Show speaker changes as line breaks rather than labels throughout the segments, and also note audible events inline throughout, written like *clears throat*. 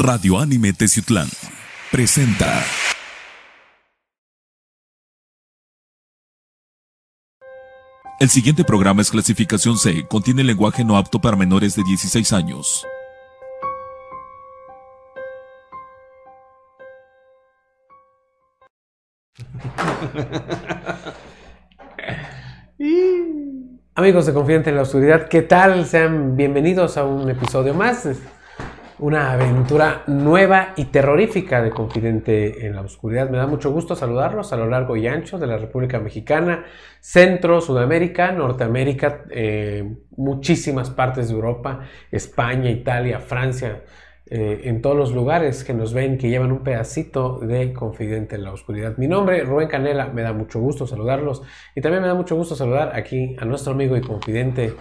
Radio Anime Teciutlán presenta. El siguiente programa es clasificación C, contiene lenguaje no apto para menores de 16 años. *laughs*
Amigos de Confidente en la Oscuridad, ¿qué tal? Sean bienvenidos a un episodio más. Una aventura nueva y terrorífica de Confidente en la Oscuridad. Me da mucho gusto saludarlos a lo largo y ancho de la República Mexicana, Centro, Sudamérica, Norteamérica, eh, muchísimas partes de Europa, España, Italia, Francia, eh, en todos los lugares que nos ven, que llevan un pedacito de Confidente en la Oscuridad. Mi nombre Rubén Canela, me da mucho gusto saludarlos y también me da mucho gusto saludar aquí a nuestro amigo y confidente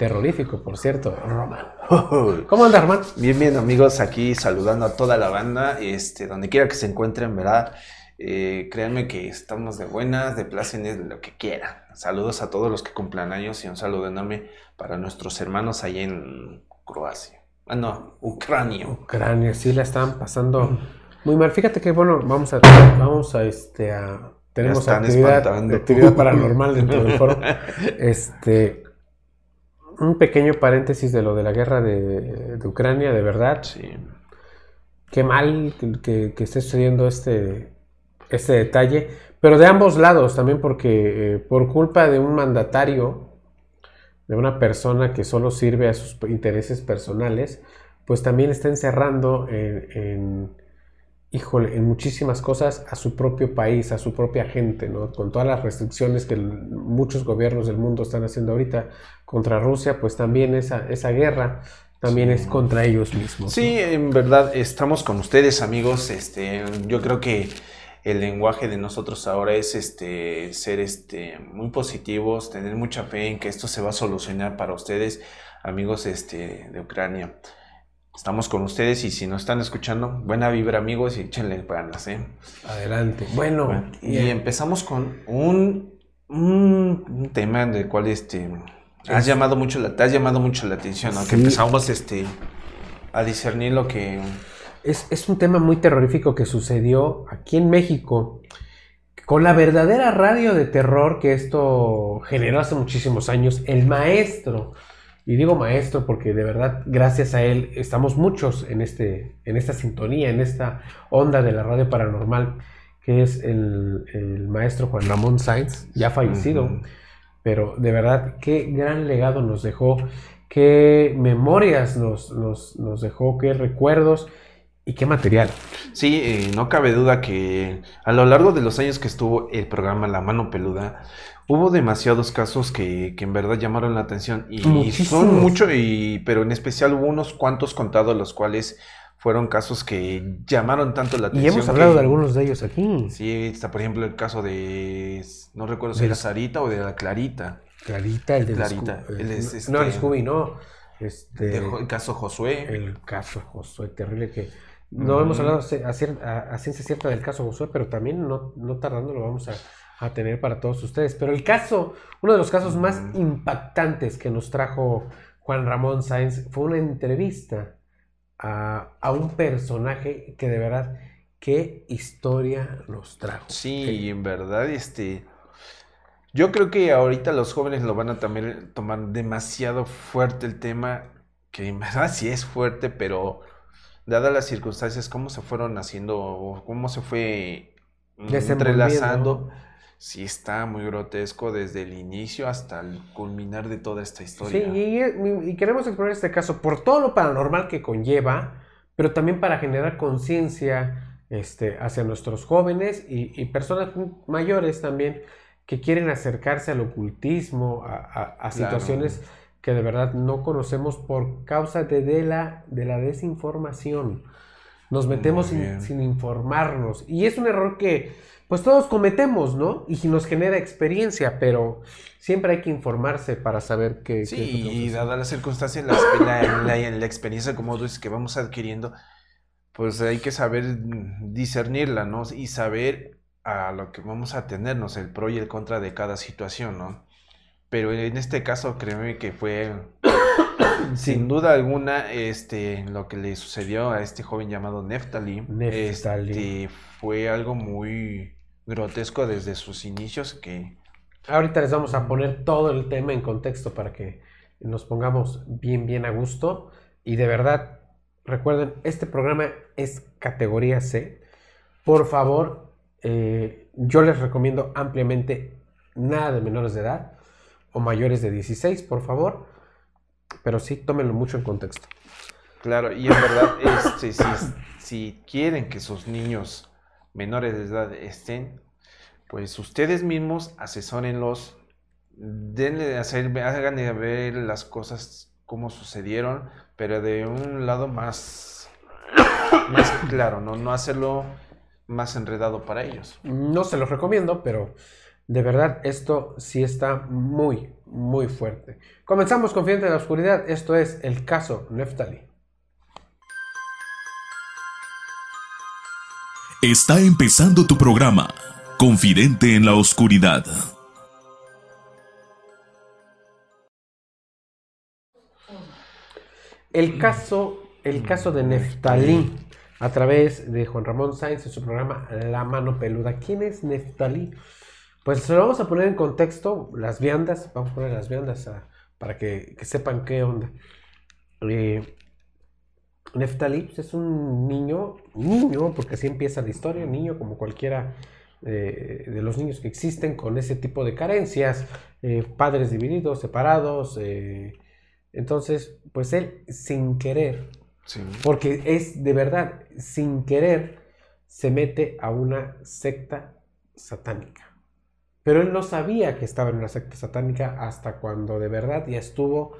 terrorífico, por cierto, Román. *laughs* ¿Cómo andas, Román?
Bien, bien, amigos, aquí saludando a toda la banda, este, donde quiera que se encuentren, ¿verdad? Eh, créanme que estamos de buenas, de plácenes, de lo que quieran. Saludos a todos los que cumplan años y un saludo enorme para nuestros hermanos ahí en Croacia. Ah, no, Ucrania.
Ucrania, sí la están pasando muy mal. Fíjate que, bueno, vamos a, vamos a, este, a, tenemos actividad, actividad paranormal dentro del foro. *laughs* Este, un pequeño paréntesis de lo de la guerra de, de Ucrania, de verdad.
Sí.
Qué mal que, que- que esté sucediendo este, este detalle, pero de ambos lados también porque eh, por culpa de un mandatario, de una persona que solo sirve a sus intereses personales, pues también está encerrando en, en, híjole, en muchísimas cosas a su propio país, a su propia gente, ¿no? Con todas las restricciones que muchos gobiernos del mundo están haciendo ahorita contra Rusia, pues también esa, esa guerra también es contra ellos mismos.
Sí, en verdad, estamos con ustedes, amigos. Este, yo creo que el lenguaje de nosotros ahora es este, ser este, muy positivos, tener mucha fe en que esto se va a solucionar para ustedes, amigos este, de Ucrania. Estamos con ustedes y si nos están escuchando, buena vibra, amigos, y échenle ganas, ¿eh?
Adelante. Bueno,
Bueno, y empezamos con un, un, un tema del cual este, has llamado mucho la, te has llamado mucho la atención, ¿no?
Sí.
Que empezamos este, a discernir lo que...
Es, es un tema muy terrorífico que sucedió aquí en México con la verdadera radio de terror que esto generó hace muchísimos años, el maestro. Y digo maestro porque de verdad, gracias a él, estamos muchos en, este, en esta sintonía, en esta onda de la radio paranormal, que es el, el maestro Juan Ramón Sainz, ya fallecido. Pero de verdad, qué gran legado nos dejó, qué memorias nos, nos, nos dejó, qué recuerdos y qué material.
Sí, eh, no cabe duda que a lo largo de los años que estuvo el programa La Mano Peluda, hubo demasiados casos que, que en verdad llamaron la atención y
Muchísimos.
son mucho, y, pero en especial hubo unos cuantos contados los cuales fueron casos que llamaron tanto la
Y
atención.
hemos hablado
que-
de algunos de ellos aquí.
Sí, está por ejemplo el caso de, no recuerdo si
De
era
la-
Sarita o de la Clarita,
Clarita, el de
Clarita,
Scoo-
él es,
No, el
este,
Scooby, no. Este,
de el caso Josué.
el caso Josué, terrible que... No hemos hablado a, cier- a- a ciencia cierta del caso Josué, pero también no, no tardando lo vamos a, a tener para todos ustedes. Pero el caso, uno de los casos más impactantes que nos trajo Juan Ramón Sáenz fue una entrevista a, a un personaje que de verdad, qué historia nos trajo.
Sí, en verdad, este. Yo creo que ahorita los jóvenes lo van a también tomar demasiado fuerte el tema, que en verdad sí es fuerte, pero dadas las circunstancias, cómo se fueron haciendo, o cómo se fue mm, entrelazando, sí está muy grotesco desde el inicio hasta el culminar de toda esta
Sí,
historia.
y, y queremos explorar este caso por todo lo paranormal que conlleva, pero también para generar conciencia este, hacia nuestros jóvenes y, y personas mayores también que quieren acercarse al ocultismo, a, a- a
Claro.
Que de verdad no conocemos por causa de, de la, de la desinformación. Nos metemos sin, sin informarnos y es un error que pues todos cometemos, ¿no? Y nos genera experiencia, pero siempre hay que informarse para saber qué,
Sí,
qué es lo que vamos a
y dadas las circunstancias, las- la, la- la experiencia, como tú dices, que vamos adquiriendo, pues hay que saber discernirla, ¿no? Y saber a lo que vamos a tenernos, el pro y el contra de cada situación, ¿no? Pero en este caso, créeme que fue *coughs* Sin duda alguna, este, lo que le sucedió a este joven llamado Neftali,
Neftali.
este, fue algo muy grotesco desde sus inicios que
Ahorita les vamos a poner todo el tema en contexto para que nos pongamos bien, bien a gusto. Y de verdad, recuerden, este programa es categoría C. Por favor, eh, yo les recomiendo ampliamente nada de menores de edad o mayores de 16, por favor. Pero sí, tómenlo mucho en contexto.
Claro, y en verdad, *coughs* este, si, si quieren que sus niños menores de edad estén, pues ustedes mismos asesórenlos, denle hacer, háganle ver las cosas como sucedieron, pero de un lado más, más claro, ¿no? no hacerlo más enredado para ellos.
No se los recomiendo, pero de verdad esto sí está muy, muy fuerte. Comenzamos Confidente de la Oscuridad. Esto es el caso Neftali.
Está empezando tu programa, Confidente en la Oscuridad.
El caso, el caso de Neftalí, a través de Juan Ramón Sáenz en su programa La Mano Peluda. ¿Quién es Neftalí? Pues se lo vamos a poner en contexto, las viandas, vamos a poner las viandas a- para que, que sepan qué onda. Eh, Neftalí es un niño, niño, porque así empieza la historia, niño como cualquiera eh, de los niños que existen con ese tipo de carencias, eh, padres divididos, separados, eh, entonces, pues él sin querer,
Sí.
porque es de verdad, sin querer, se mete a una secta satánica. Pero él no sabía que estaba en una secta satánica hasta cuando de verdad ya estuvo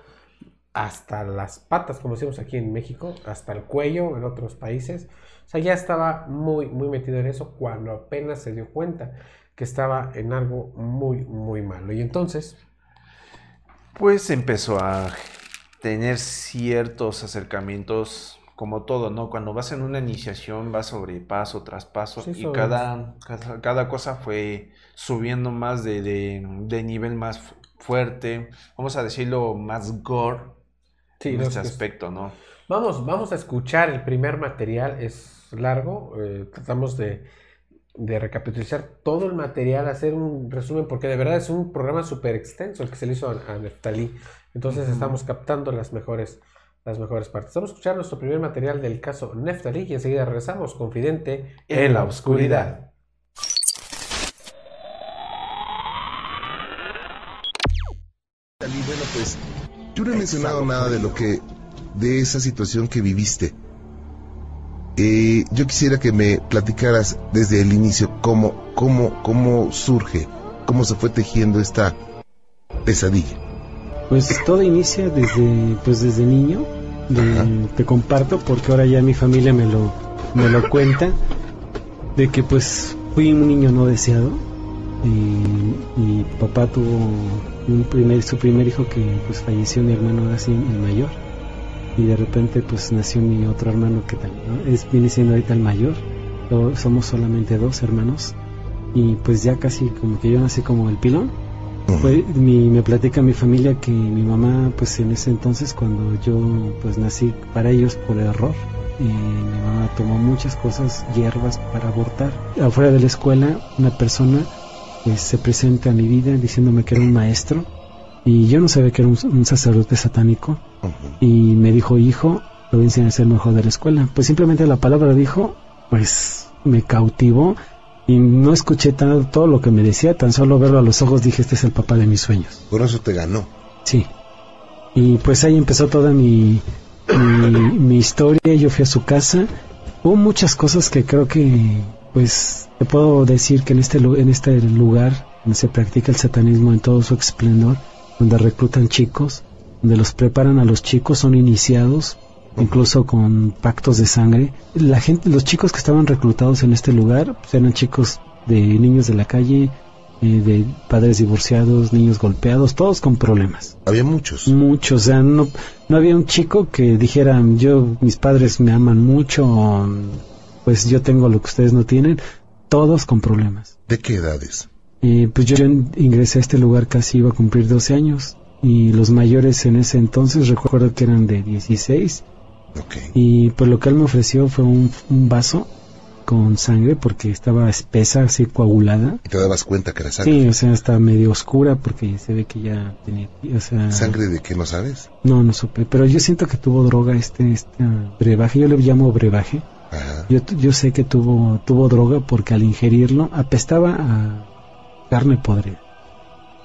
hasta las patas, como decimos aquí en México, hasta el cuello en otros países. O sea, ya estaba muy, muy metido en eso cuando apenas se dio cuenta que estaba en algo muy, muy malo. Y entonces,
Pues empezó a tener ciertos acercamientos, como todo, ¿no? Cuando vas en una iniciación, vas sobre paso tras paso,
Sí,
y
sobre-
cada, cada, cada cosa fue subiendo más de, de, de nivel más fu- fuerte, vamos a decirlo, más gore
sí,
en este aspecto, ¿no?
Vamos, vamos a escuchar el primer material, es largo, eh, tratamos de, de recapitular todo el material, hacer un resumen, porque de verdad es un programa súper extenso el que se le hizo a, a Neftalí, entonces estamos captando las mejores, las mejores partes. Vamos a escuchar nuestro primer material del caso Neftalí y enseguida regresamos, confidente en la oscuridad.
Bueno, pues yo no he mencionado nada de lo que, de esa situación que viviste. Eh, yo quisiera que me platicaras desde el inicio cómo, cómo, cómo surge, cómo se fue tejiendo esta pesadilla.
Pues todo inicia desde, pues desde niño. de- te comparto porque ahora ya mi familia me lo, me lo cuenta de que pues fui un niño no deseado y, y papá tuvo un primer, su primer hijo que pues falleció mi hermano ahora sí el mayor y de repente pues nació mi otro hermano que también ¿no? es viene siendo ahorita el mayor somos solamente dos hermanos y pues ya casi como que yo nací como el pilón pues, mi, me platica mi familia que mi mamá, pues en ese entonces, cuando yo pues nací para ellos por error, eh, mi mamá tomó muchas cosas, hierbas para abortar. Afuera de la escuela, una persona pues, se presenta a mi vida diciéndome que era un maestro y yo no sabía que era un, un sacerdote satánico y me dijo, hijo, lo voy a enseñar a ser el mejor de la escuela. Pues simplemente la palabra dijo, pues me cautivó y no escuché tan- todo lo que me decía, tan solo verlo a los ojos dije, este es el papá de mis sueños.
Con eso te ganó.
Sí. Y pues ahí empezó toda mi, mi, mi historia, yo fui a su casa. Hubo muchas cosas que creo que, pues, te puedo decir que en este, en este lugar donde se practica el satanismo en todo su esplendor, donde reclutan chicos, donde los preparan a los chicos, son iniciados, incluso con pactos de sangre. La gente, los chicos que estaban reclutados en este lugar, pues, eran chicos de niños de la calle, eh, de padres divorciados, niños golpeados, todos con problemas.
Había muchos.
Muchos, o sea, no, no había un chico que dijera, yo, mis padres me aman mucho, o, pues yo tengo lo que ustedes no tienen, todos con problemas.
¿De qué edades?
Y pues yo ingresé a este lugar casi iba a cumplir 12 años. y los mayores en ese entonces recuerdo que eran de 16
Ok.
y pues lo que él me ofreció fue un, un vaso con sangre porque estaba espesa, así coagulada.
¿Y te dabas cuenta que era sangre?
Sí, o sea, está medio oscura porque se ve que ya tenía, o sea,
¿Sangre de qué no sabes?
no, no supe, pero yo siento que tuvo droga este, este brebaje, yo le llamo brebaje.
Ajá.
Yo, yo sé que tuvo, tuvo droga porque al ingerirlo apestaba a carne podrida.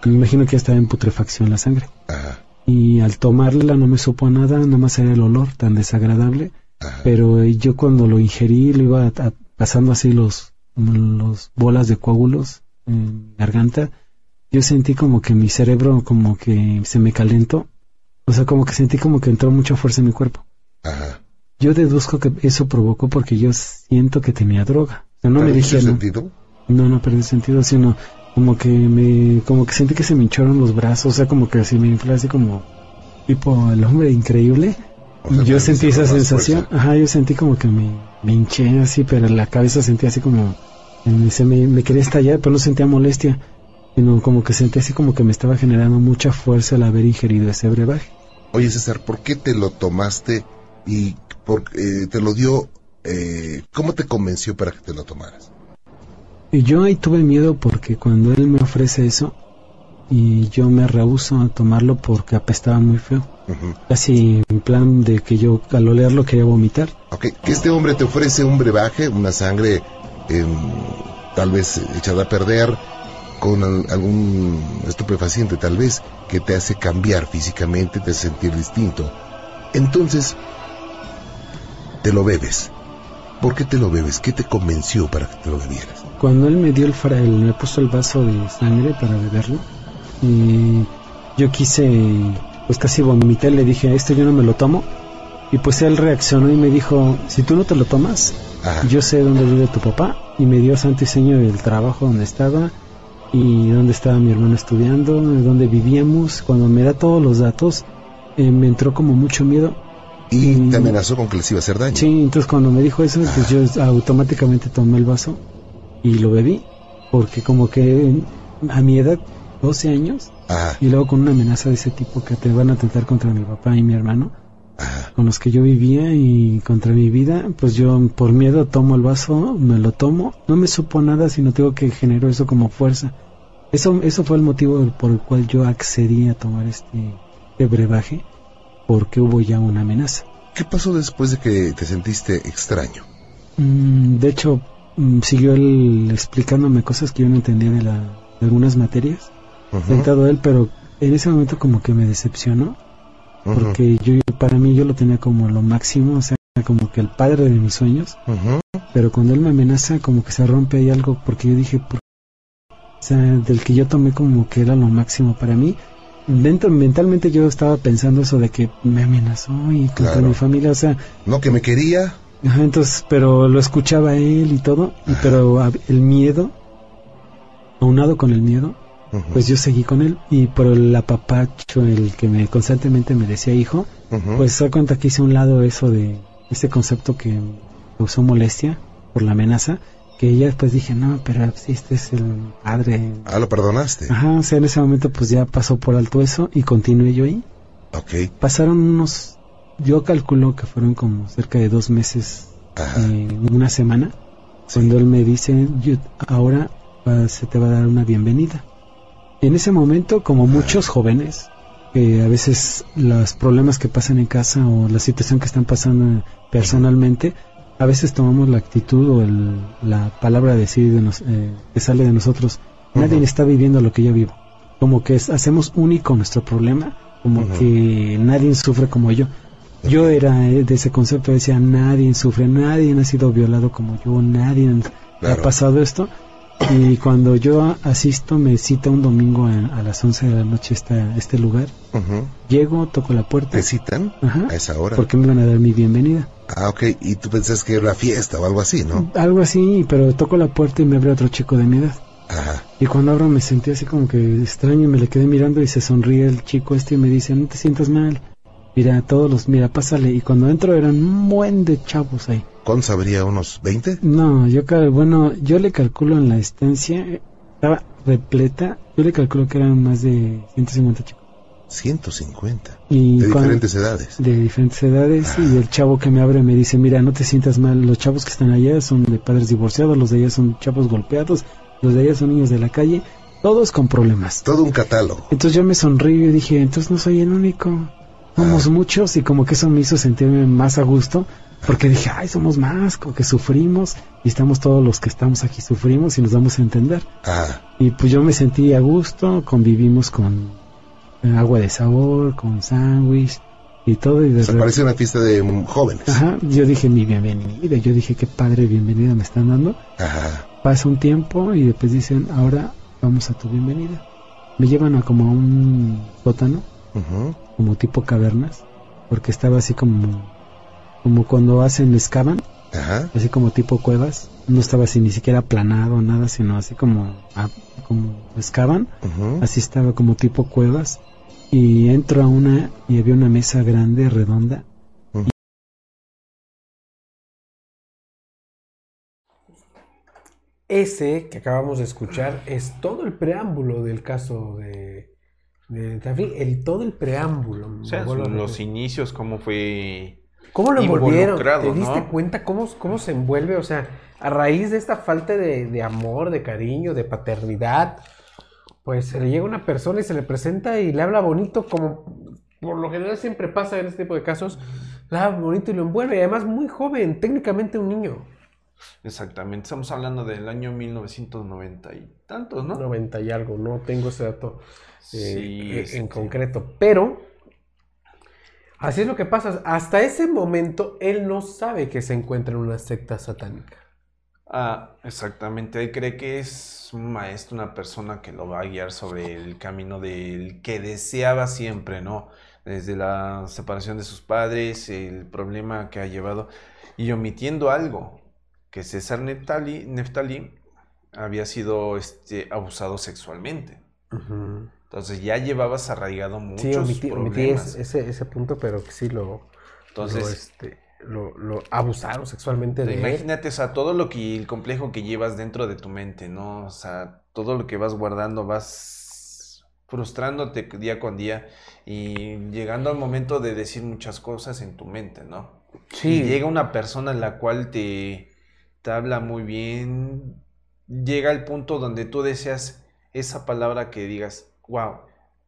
Me imagino que ya estaba en putrefacción la sangre.
Ajá.
Y al tomarla no me supo a nada, nada más era el olor tan desagradable.
Ajá.
Pero eh, yo cuando lo ingerí, lo iba a- a- pasando así los, los bolas de coágulos en mi garganta, yo sentí como que mi cerebro como que se me calentó. O sea, como que sentí como que entró mucha fuerza en mi cuerpo.
Ajá.
Yo deduzco que eso provocó porque yo siento que tenía droga. O sea, no me
¿Perdiste
dije, no,
sentido?
no, no perdí sentido, sino como que me, como que sentí que se me hincharon los brazos, o sea, como que así me inflé así como tipo el hombre increíble.
O sea,
yo sentí esa sensación,
fuerza.
ajá, yo sentí como que me, me hinché así, pero en la cabeza sentía así como, se me, me quería estallar, pero no sentía molestia, sino como que sentía así como que me estaba generando mucha fuerza al haber ingerido ese brebaje.
Oye, César, ¿por qué te lo tomaste y por, eh, te lo dio? eh, ¿Cómo te convenció para que te lo tomaras?
Y yo ahí tuve miedo porque cuando él me ofrece eso, y yo me rehuso a tomarlo porque apestaba muy feo. Casi en plan de que yo al olerlo quería vomitar.
Ok, que este hombre te ofrece un brebaje, una sangre em, tal vez echada a perder, con al- algún estupefaciente tal vez, que te hace cambiar físicamente, te hace sentir distinto. Entonces, te lo bebes. ¿Por qué te lo bebes? ¿Qué te convenció para que te lo bebieras?
Cuando él me dio el, fra- el- me puso el vaso de sangre para beberlo, y yo quise, pues casi vomité, le dije, esto yo no me lo tomo. Y pues él reaccionó y me dijo, si tú no te lo tomas,
Ajá.
yo sé dónde vive tu papá. Y me dio santo y seño del trabajo donde estaba y dónde estaba mi hermano estudiando, de dónde vivíamos. Cuando me da todos los datos, eh, me entró como mucho miedo.
y te amenazó con que les iba a hacer daño.
Sí, entonces cuando me dijo eso, pues yo automáticamente tomé el vaso y lo bebí. Porque como que a mi edad, 12 años,
Ajá,
y luego con una amenaza de ese tipo que te van a atentar contra mi papá y mi hermano,
ajá.
con los que yo vivía y contra mi vida, pues yo por miedo tomo el vaso, me lo tomo, no me supo nada, sino tengo que generó eso como fuerza. Eso, eso fue el motivo por el cual yo accedí a tomar este, este brebaje, porque hubo ya una amenaza.
¿Qué pasó después de que te sentiste extraño?
Mm, de hecho, mm, siguió él explicándome cosas que yo no entendía de, la, de algunas materias, él, pero en ese momento como que me decepcionó, porque yo para mí yo lo tenía como lo máximo, o sea, como que el padre de mis sueños, pero cuando él me amenaza como que se rompe ahí algo porque yo dije ¿por o sea del que yo tomé como que era lo máximo para mí. Mentalmente yo estaba pensando eso de que me amenazó y contra
Claro.
mi familia o sea
No que me quería.
Ajá, entonces pero lo escuchaba él y todo y- pero el miedo aunado con el miedo pues yo seguí con él y por el apapacho el que me constantemente me decía hijo pues se da cuenta que hice un lado eso de ese concepto que causó molestia por la amenaza, que ya después dije, no, pero si este es el padre.
Ah, lo perdonaste.
Ajá, o sea, en ese momento pues ya pasó por alto eso y continué yo ahí.
Ok.
Pasaron unos, yo calculo que fueron como cerca de dos meses, eh, una semana, cuando él me dice, "Yo- ahora va- se te va a dar una bienvenida. Y en ese momento, como muchos jóvenes, que a veces los problemas que pasan en casa o la situación que están pasando personalmente, a veces tomamos la actitud o el- la palabra decir de nos- eh, que sale de nosotros. Nadie está viviendo lo que yo vivo. Como que es- hacemos único nuestro problema, como que nadie sufre como yo. Yo era de ese concepto, decía, nadie sufre, nadie ha sido violado como yo, nadie
Claro.
ha pasado esto. Y cuando yo asisto, me cita un domingo a, a las 11 de la noche esta, este lugar. Llego, toco la puerta.
¿Te citan
Ajá.
a esa hora?
Porque me iban a dar mi bienvenida.
Ah, ok. Y tú pensás que era fiesta o algo así, ¿no?
Algo así, pero toco la puerta y me abre otro chico de mi edad.
Ajá.
Y cuando abro me sentí así como que extraño y me le quedé mirando y se sonríe el chico este y me dice, no te sientas mal. Mira, todos los, mira, pásale. Y cuando entro eran un buen de chavos ahí.
¿Cuántos habría? ¿Unos 20?
No, yo bueno, yo le calculo en la estancia, eh, estaba repleta, yo le calculo que eran más de 150 chicos.
150.
Y
De
cuando-
diferentes edades.
de diferentes edades y el chavo que me abre me dice, mira, no te sientas mal, los chavos que están allá son de padres divorciados, los de allá son chavos golpeados, los de allá son niños de la calle, todos con problemas.
Todo un catálogo.
Entonces yo me sonrío y dije, entonces no soy el único, somos muchos y como que eso me hizo sentirme más a gusto, porque dije, ay, somos más, como que sufrimos y estamos todos los que estamos aquí sufrimos y nos vamos a entender.
Ah,
Y pues yo me sentí a gusto, convivimos con eh, agua de sabor, con sándwich y todo. Y de
parece una fiesta de jóvenes.
Ajá, yo dije mi bienvenida, yo dije qué padre bienvenida me están dando.
Ajá.
Pasa un tiempo y después dicen, ahora vamos a tu bienvenida. Me llevan a como a un sótano,
ujú,
como tipo cavernas, porque estaba así como, como cuando hacen, excavan,
Ajá.
así como tipo cuevas. No estaba así ni siquiera aplanado, nada, sino así como, ah, como excavan. Así estaba como tipo cuevas. Y entro a una y había una mesa grande, redonda.
Ese que acabamos de escuchar es todo el preámbulo del caso de, el todo el preámbulo.
O sea, los inicios, cómo fue...
¿Cómo lo envolvieron? ¿Te diste
¿no?
cuenta cómo, cómo se envuelve? O sea, a raíz de esta falta de, de amor, de cariño, de paternidad, pues se le llega una persona y se le presenta y le habla bonito, como por lo general siempre pasa en este tipo de casos, le habla bonito y lo envuelve, y además muy joven, técnicamente un niño,
Exactamente, estamos hablando del año 1990 y tantos, ¿no?
90 y algo, no tengo ese dato eh,
Sí,
eh,
este-
en concreto, pero así es lo que pasa, hasta ese momento él no sabe que se encuentra en una secta satánica.
Ah, exactamente. Él cree que es un maestro, una persona que lo va a guiar sobre el camino del que deseaba siempre, ¿no? Desde la separación de sus padres, el problema que ha llevado, y omitiendo algo, que César Neftali, Neftali había sido este, abusado sexualmente. Entonces ya llevabas arraigado muchos
Sí, omití,
problemas.
ese, ese, ese punto, pero que sí lo,
Entonces,
lo, este, lo, lo abusaron sexualmente de él.
Imagínate, o sea, todo lo que, el complejo que llevas dentro de tu mente, ¿no? O sea, todo lo que vas guardando, vas frustrándote día con día y llegando al momento de decir muchas cosas en tu mente, ¿no?
Sí.
Y llega una persona en la cual te, te habla muy bien, llega al punto donde tú deseas esa palabra que digas, wow,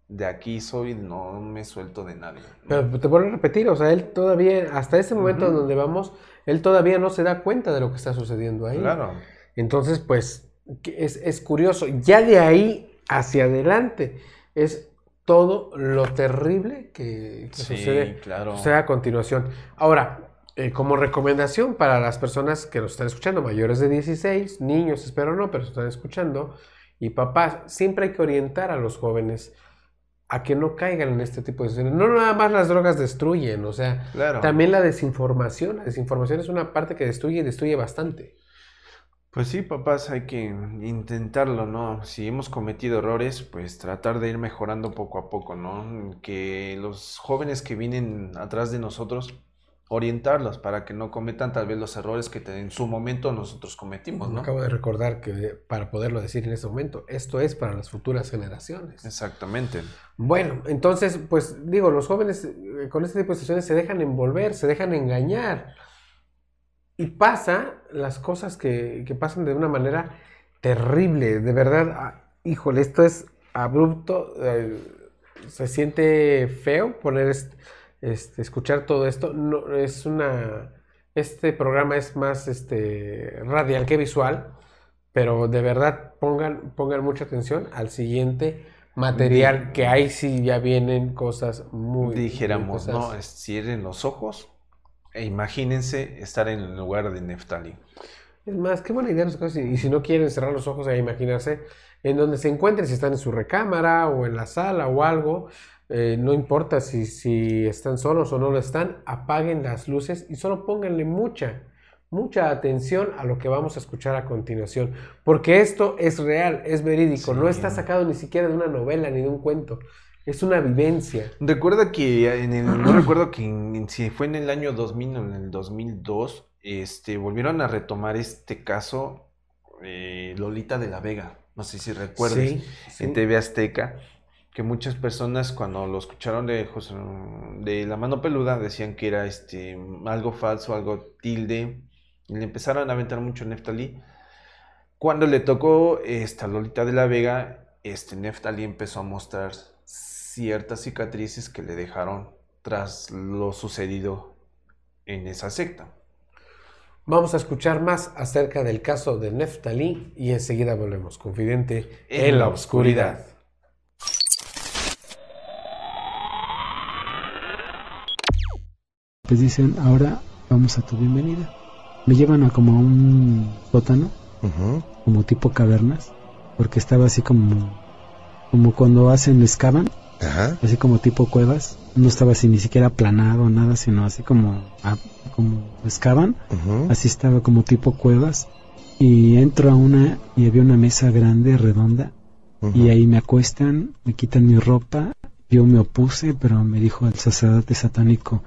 de aquí soy, no me suelto de nadie. ¿no?
Pero te vuelvo a repetir, o sea, él todavía, hasta ese momento donde vamos, él todavía no se da cuenta de lo que está sucediendo ahí.
Claro.
Entonces, pues, es, es curioso. Ya de ahí hacia adelante es todo lo terrible que, que
Sí,
sucede,
claro.
sucede a continuación. Ahora, eh, como recomendación para las personas que nos están escuchando, mayores de 16, niños, espero no, pero están escuchando, y papás, siempre hay que orientar a los jóvenes a que no caigan en este tipo de situaciones. No nada más las drogas destruyen, o sea,
Claro.
también la desinformación. La desinformación es una parte que destruye y destruye bastante.
Pues sí, papás, hay que intentarlo, ¿no? Si hemos cometido errores, pues tratar de ir mejorando poco a poco, ¿no? Que los jóvenes que vienen atrás de nosotros, orientarlos para que no cometan tal vez los errores que te- en su momento nosotros cometimos,
Me
¿no?
acabo de recordar que para poderlo decir en este momento, esto es para las futuras generaciones.
Exactamente.
Bueno, entonces, pues digo, los jóvenes eh, con este tipo de situaciones se dejan envolver, se dejan engañar. Y pasa las cosas que, que pasan de una manera terrible, de verdad. ah, híjole, esto es abrupto, eh, se siente feo poner est- este, escuchar todo esto. No, es una, este programa es más este, radial que visual, pero de verdad pongan, pongan mucha atención al siguiente material, que ahí sí ya vienen cosas muy...
Dijéramos,
muy
¿no?
cosas-
Cierren los ojos e imagínense estar en el lugar de Neftali.
Es más, qué buena idea. Y si no quieren cerrar los ojos e imaginarse en donde se encuentren, si están en su recámara o en la sala o algo, eh, no importa si, si están solos o no lo están, apaguen las luces y solo pónganle mucha, mucha atención a lo que vamos a escuchar a continuación. Porque esto es real, es verídico, no está sacado ni siquiera de una novela ni de un cuento. Es una vivencia.
Recuerda que en el, no recuerdo que en- si fue en el año 2000 o en el 2002, este, volvieron a retomar este caso eh, Lolita de la Vega. No sé si recuerdes.
Sí, sí.
en TV Azteca, que muchas personas cuando lo escucharon de, José- de la mano peluda decían que era este algo falso, algo tilde, y le empezaron a aventar mucho Neftalí. Cuando le tocó esta Lolita de la Vega, este Neftalí empezó a mostrar ciertas cicatrices que le dejaron tras lo sucedido en esa secta.
Vamos a escuchar más acerca del caso de Neftalí y enseguida volvemos. Confidente en, la oscuridad.
Pues dicen, ahora vamos a tu bienvenida. Me llevan a como a un sótano, como tipo cavernas, porque estaba así como, como cuando hacen, excavan, así como tipo cuevas. No estaba así ni siquiera aplanado, nada, sino así como, ah, como excavan. Así estaba como tipo cuevas. Y entro a una y había una mesa grande, redonda, y ahí me acuestan, me quitan mi ropa. Yo me opuse, pero me dijo el sacerdote satánico,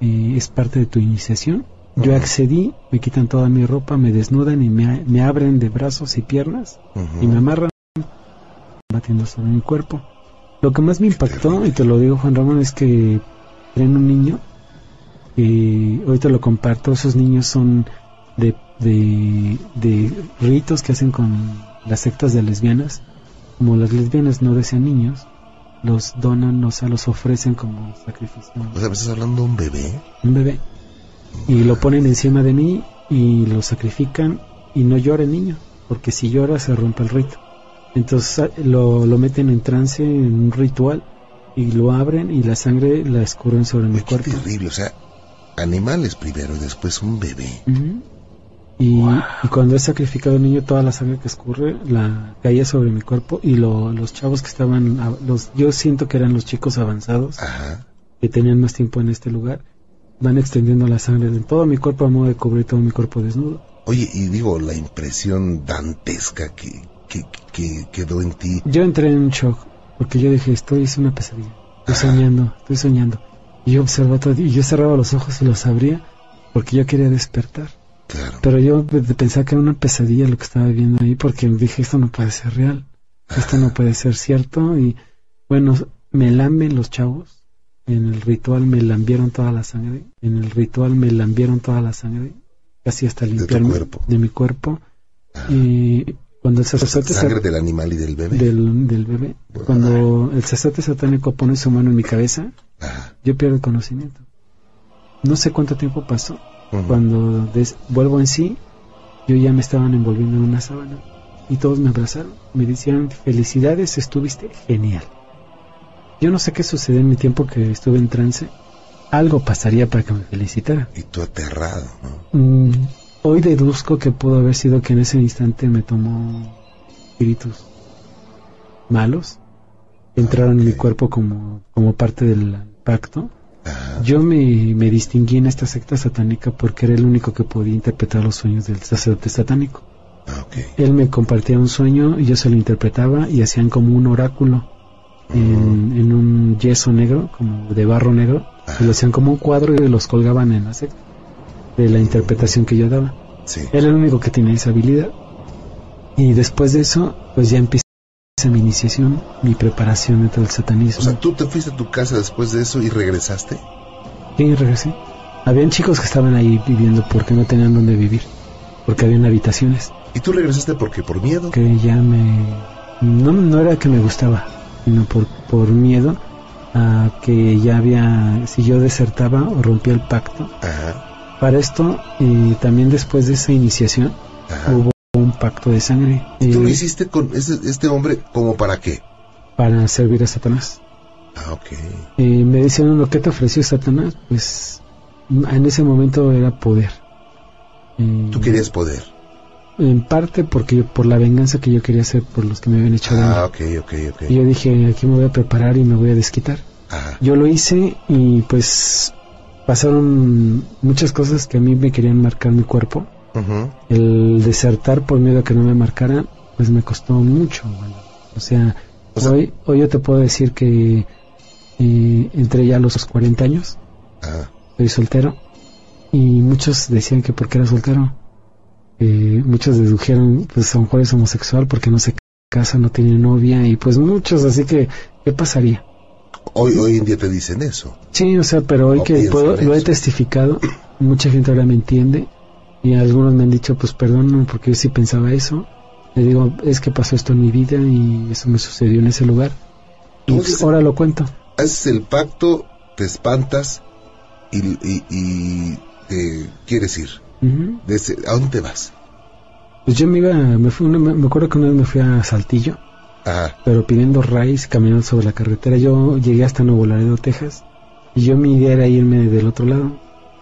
eh, es parte de tu iniciación. Yo accedí, me quitan toda mi ropa, me desnudan y me, me abren de brazos y piernas y me amarran batiendo sobre mi cuerpo. Lo que más me impactó, y te lo digo Juan Ramón, es que en un niño, y hoy te lo comparto, esos niños son de, de, de ritos que hacen con las sectas de lesbianas. Como las lesbianas no desean niños, los donan, o sea, los ofrecen como sacrificio.
O sea, ¿me estás hablando de un bebé?
Un bebé. Y lo ponen encima de mí y lo sacrifican y no llora el niño, porque si llora se rompe el rito. Entonces ah, lo, lo meten en trance, en un ritual, y lo abren y la sangre la escurren sobre mi cuerpo.
terrible. O sea, animales primero y después un bebé.
Y, y cuando he sacrificado al niño, toda la sangre que escurre la caía sobre mi cuerpo y lo- los chavos que estaban, los, yo siento que eran los chicos avanzados,
Ajá.
que tenían más tiempo en este lugar, van extendiendo la sangre de todo mi cuerpo a modo de cubrir todo mi cuerpo desnudo.
Oye, y digo, la impresión dantesca que, que, que quedó en ti.
Yo entré en un shock porque yo dije, estoy es una pesadilla, estoy soñando, estoy soñando. Y yo observaba todo y yo cerraba los ojos y los abría porque yo quería despertar.
Claro.
Pero yo de- de- pensaba que era una pesadilla lo que estaba viendo ahí porque dije, esto no puede ser real, esto no puede ser cierto. Y bueno, me lamben los chavos. En el ritual me lambieron toda la sangre. En el ritual me lambieron toda la sangre, casi hasta limpiarme
cuerpo.
de mi cuerpo.
Ajá.
Y cuando el sacerdote
Sangre del animal y del bebé.
del, del bebé. Cuando el sacerdote satánico pone su mano en mi cabeza, yo pierdo el conocimiento. No sé cuánto tiempo pasó. Cuando vuelvo en sí, yo ya me estaban envolviendo en una sábana y todos me abrazaron. Me decían, felicidades, estuviste genial. Yo no sé qué sucedió en mi tiempo que estuve en trance. Algo pasaría para que me felicitaran.
Y tú aterrado, ¿no?
Mm, hoy deduzco que pudo haber sido que en ese instante me tomó espíritus malos. Entraron en mi cuerpo como, como parte del pacto.
Ajá.
Yo me, me distinguí en esta secta satánica porque era el único que podía interpretar los sueños del sacerdote satánico.
Ah.
Él me compartía un sueño y yo se lo interpretaba y hacían como un oráculo en, en un yeso negro, como de barro negro, y lo hacían como un cuadro y los colgaban en la secta de la interpretación que yo daba.
Sí.
Él era el único que tenía esa habilidad. Y después de eso, pues ya empieza mi iniciación, mi preparación dentro del satanismo.
O sea, tú te fuiste a tu casa después de eso y regresaste.
Y regresé. Habían chicos que estaban ahí viviendo porque no tenían dónde vivir, porque habían habitaciones
¿Y tú regresaste porque por miedo?
que ya me... No, no era que me gustaba, sino por, por miedo a que ya había... Si yo desertaba o rompía el pacto.
Ajá.
Para esto, y también después de esa iniciación,
Ajá.
hubo un pacto de sangre
¿Y tú
eh,
lo hiciste con este, este hombre como para qué?
para servir a Satanás.
Ah, ok.
Eh, me decían lo que te ofreció Satanás, pues en ese momento era poder. Eh,
Tú querías poder.
En parte porque por la venganza que yo quería hacer por los que me habían hecho daño.
Ah, ok, ok, ok.
Y yo dije, aquí me voy a preparar y me voy a desquitar.
Ajá.
Yo lo hice y pues pasaron muchas cosas que a mí me querían marcar mi cuerpo. El desertar por miedo a que no me marcara, pues me costó mucho. bueno. O sea,
O sea-
hoy, hoy yo te puedo decir que eh, entré ya a los 40 años,
Ajá.
soy soltero, y muchos decían que porque era soltero. Eh, muchos dedujeron, pues a lo mejor es homosexual porque no se casa, no tiene novia y pues muchos, así que, ¿qué pasaría?
Hoy, hoy en día te dicen eso.
Sí, o sea, pero hoy que puedo- lo he testificado, mucha gente ahora me entiende y algunos me han dicho, pues perdóname porque yo sí pensaba eso. Le digo, es que pasó esto en mi vida y eso me sucedió en ese lugar. Y
Entonces-
ahora lo cuento.
Haces el pacto, te espantas y, y, y te quieres ir.
Ujú.
De ese- ¿A dónde te vas?
Pues yo me iba, me, fui me acuerdo que una vez me fui a Saltillo,
Ajá.
pero pidiendo raíz, caminando sobre la carretera. Yo llegué hasta Nuevo Laredo, Texas, y yo mi idea era irme del otro lado,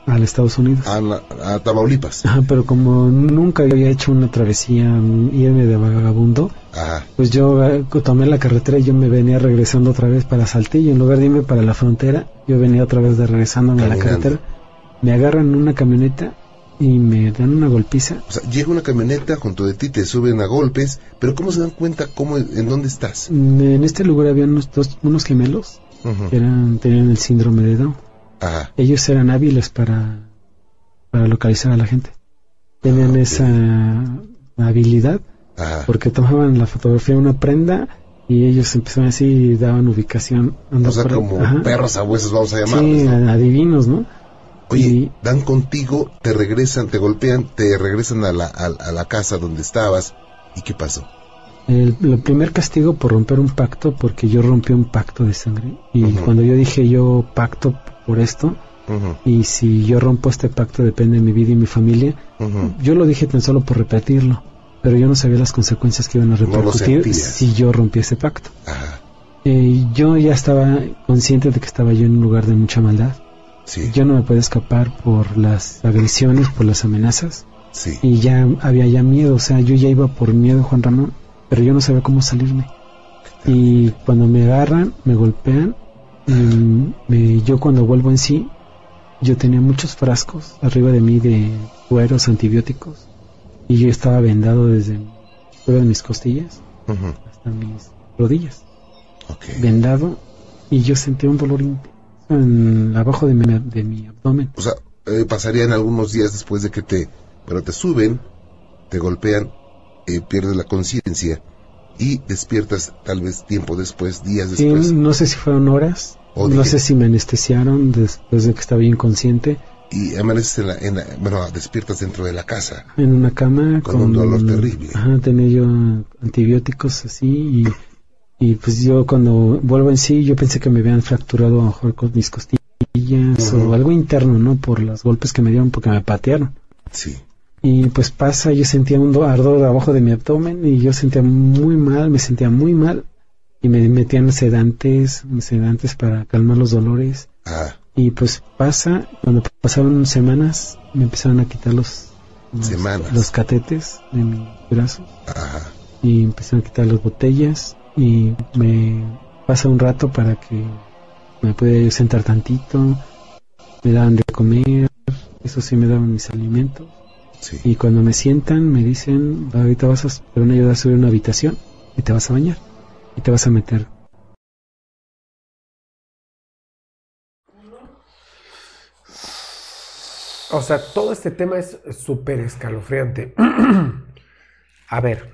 al Estados Unidos.
A, la- a Tamaulipas.
Ajá, pero como nunca había hecho una travesía, irme de vagabundo,
Ajá.
pues yo eh, tomé la carretera y yo me venía regresando otra vez para Saltillo. En lugar de irme para la frontera, yo venía otra vez de regresándome a la carretera. Me agarran una camioneta y me dan una golpiza.
O sea, llega una camioneta junto de ti, te suben a golpes, pero ¿cómo se dan cuenta cómo, en dónde estás?
Mm, En este lugar había unos, dos, unos gemelos que eran, tenían el síndrome de Down.
Ajá.
Ellos eran hábiles para, para localizar a la gente. Tenían
Ah,
esa habilidad
Ajá.
porque tomaban la fotografía de una prenda y ellos empezaban así y daban ubicación.
O sea, como
Ajá.
perros a huesos vamos a llamarlos.
Sí, adivinos, ¿no?
Oye,
y-
dan contigo, te regresan, te golpean, te regresan a la, a, a la casa donde estabas. ¿Y qué pasó?
El, el primer castigo por romper un pacto, porque yo rompí un pacto de sangre. Y cuando yo dije yo pacto por esto, y si yo rompo este pacto depende de mi vida y mi familia, yo lo dije tan solo por repetirlo. Pero yo no sabía las consecuencias que iban a repercutir si yo rompí ese pacto.
Ajá.
Eh, yo ya estaba consciente de que estaba yo en un lugar de mucha maldad.
Sí,
Yo no me podía escapar por las agresiones, por las amenazas.
sí.
y ya había ya miedo, o sea, yo ya iba por miedo, Juan Ramón, pero yo no sabía cómo salirme. Y cuando me agarran, me golpean, me- yo cuando vuelvo en sí, yo tenía muchos frascos arriba de mí de cueros antibióticos y yo estaba vendado desde fuera de mis costillas hasta mis rodillas, vendado y yo sentía un dolor intenso en abajo de mi, de mi abdomen.
O sea, eh, pasarían algunos días después de que te, bueno, te suben, te golpean, eh, pierdes la conciencia y despiertas tal vez tiempo después, días
Sí,
después.
no sé si fueron horas,
O
no
dije-
sé si me anestesiaron después de que estaba inconsciente
Y amaneces en la, en la- bueno, despiertas dentro de la casa.
en una cama
Con un dolor terrible.
Ajá, tenía yo antibióticos así y, y pues yo cuando vuelvo en sí yo pensé que me habían fracturado a lo mejor con mis costillas o algo interno, ¿no? Por los golpes que me dieron porque me patearon.
Sí.
Y pues pasa, yo sentía un do- ardor abajo de mi abdomen y yo sentía muy mal, me sentía muy mal y me metían sedantes, sedantes para calmar los dolores.
Ah,
Y pues pasa, cuando pasaron semanas, me empezaron a quitar los, los,
Semanas.
los catetes de mi brazo
ajá.
y empezaron a quitar las botellas y me pasa un rato para que me pudiera yo sentar tantito, me daban de comer, eso sí me daban mis alimentos
Sí.
y cuando me sientan me dicen, ahorita vas a, te van a ayudar a subir una habitación y te vas a bañar y te vas a meter
O sea, todo este tema es súper escalofriante. *clears throat* A ver,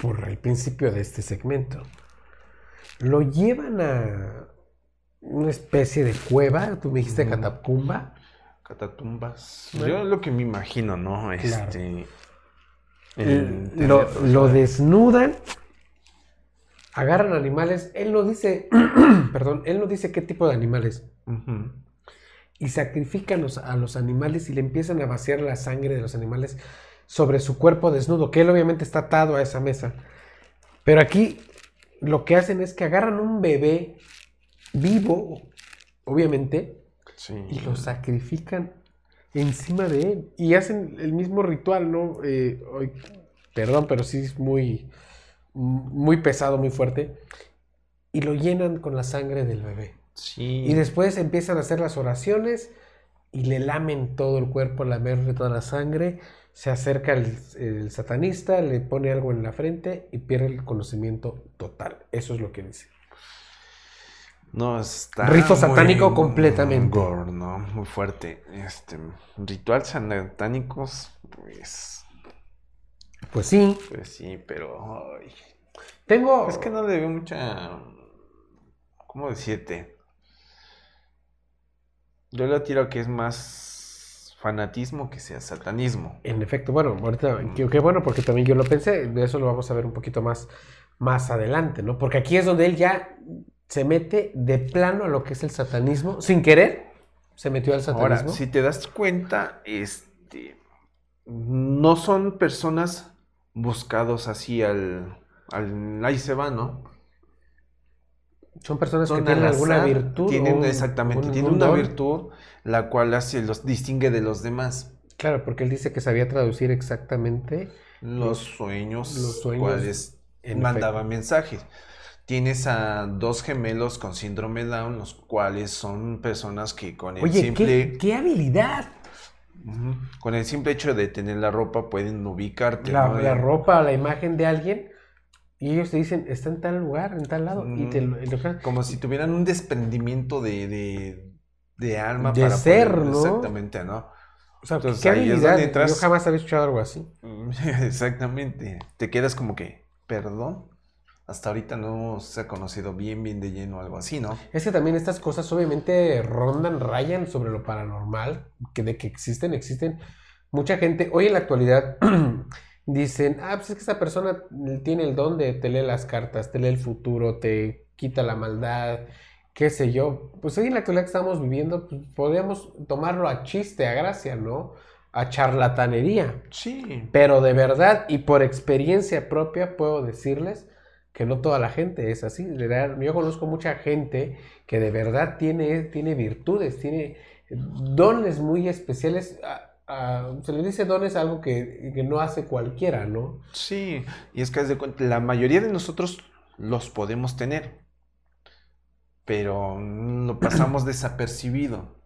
por el principio de este segmento, lo llevan a una especie de cueva, tú me dijiste catacumba.
Catatumbas.
Bueno.
Yo lo que me imagino, ¿no? Este.
Eh, lo, lo desnudan, agarran animales, él no dice, *clears throat* perdón, él no dice qué tipo de animales, y sacrifican los- a los animales y le empiezan a vaciar la sangre de los animales sobre su cuerpo desnudo, que él obviamente está atado a esa mesa. Pero aquí lo que hacen es que agarran un bebé vivo, obviamente,
Sí.
y lo sacrifican encima de él. Y hacen el mismo ritual, ¿no? Eh, hoy- perdón, pero sí es muy, muy pesado, muy fuerte. Y lo llenan con la sangre del bebé.
Sí.
Y después empiezan a hacer las oraciones y le lamen todo el cuerpo, lamerle toda la sangre. Se acerca el, el satanista, le pone algo en la frente y pierde el conocimiento total. Eso es lo que dice.
No, está.
Rito
muy
satánico completamente.
gore, ¿no? Muy fuerte. Este. Ritual satánicos, pues.
Pues sí.
Pues sí, pero. ay,
Tengo.
Es que no le veo mucha. ¿Cómo decirte? Yo le tiro que es más fanatismo que sea satanismo.
En efecto, bueno, ahorita, qué, qué bueno, porque también yo lo pensé, de eso lo vamos a ver un poquito más, más adelante, ¿no? Porque aquí es donde él ya se mete de plano a lo que es el satanismo, sin querer, se metió al satanismo.
Ahora, si te das cuenta, este. No son personas buscados así al. al ahí se va, ¿no?
Son personas
Son
que tienen
al
alguna virtud.
Tienen,
un-
exactamente,
un-
tienen
un
una
don.
virtud la cual así los distingue de los demás.
Claro, porque él dice que sabía traducir exactamente.
Los sueños,
los sueños,
cuales
en
mandaban mensajes. Tienes a dos gemelos con síndrome Down, los cuales son personas que con el
Oye,
simple
¿qué, qué habilidad.
Con el simple hecho de tener la ropa pueden ubicarte.
La,
¿no?
la ropa, la imagen de alguien, y ellos te dicen, está en tal lugar, en tal lado, y te lo-
Como si tuvieran un desprendimiento de, de, de alma
De
para
ser,
poder-
¿no?
Exactamente, ¿no?
O sea,
Entonces,
qué
ahí es
habilidad.
donde entras-
Yo jamás había escuchado algo así. *laughs*
Exactamente. Te quedas como que, perdón. Hasta ahorita no se ha conocido bien, bien de lleno algo así, ¿no?
Es que también estas cosas obviamente rondan, rayan sobre lo paranormal, que de que existen, existen. Mucha gente, hoy en la actualidad, *clears throat* dicen, ah, pues es que esta persona tiene el don de te lee las cartas, te lee el futuro, te quita la maldad, qué sé yo. Pues hoy en la actualidad que estamos viviendo, pues podríamos tomarlo a chiste, a gracia, ¿no? A charlatanería.
Sí.
Pero de verdad y por experiencia propia puedo decirles que no toda la gente es así. Yo conozco mucha gente que de verdad tiene, tiene virtudes, tiene dones muy especiales. Se le dice dones algo que, que no hace cualquiera, ¿no?
Sí. Y es que la mayoría de nosotros los podemos tener. Pero lo pasamos desapercibido.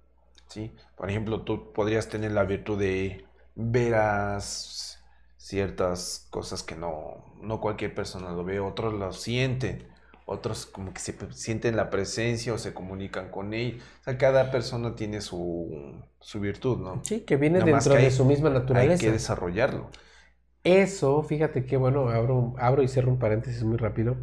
¿Sí? Por ejemplo, tú podrías tener la virtud de ver a s- ciertas cosas que no, no cualquier persona lo ve, otros lo sienten, otros como que se sienten la presencia o se comunican con él. O sea, cada persona tiene su, su virtud, ¿no?
Sí, que viene
Nada
dentro
que
de
hay-
su misma
Hay
naturaleza.
que desarrollarlo.
Eso, fíjate que bueno, abro, abro y cierro un paréntesis muy rápido.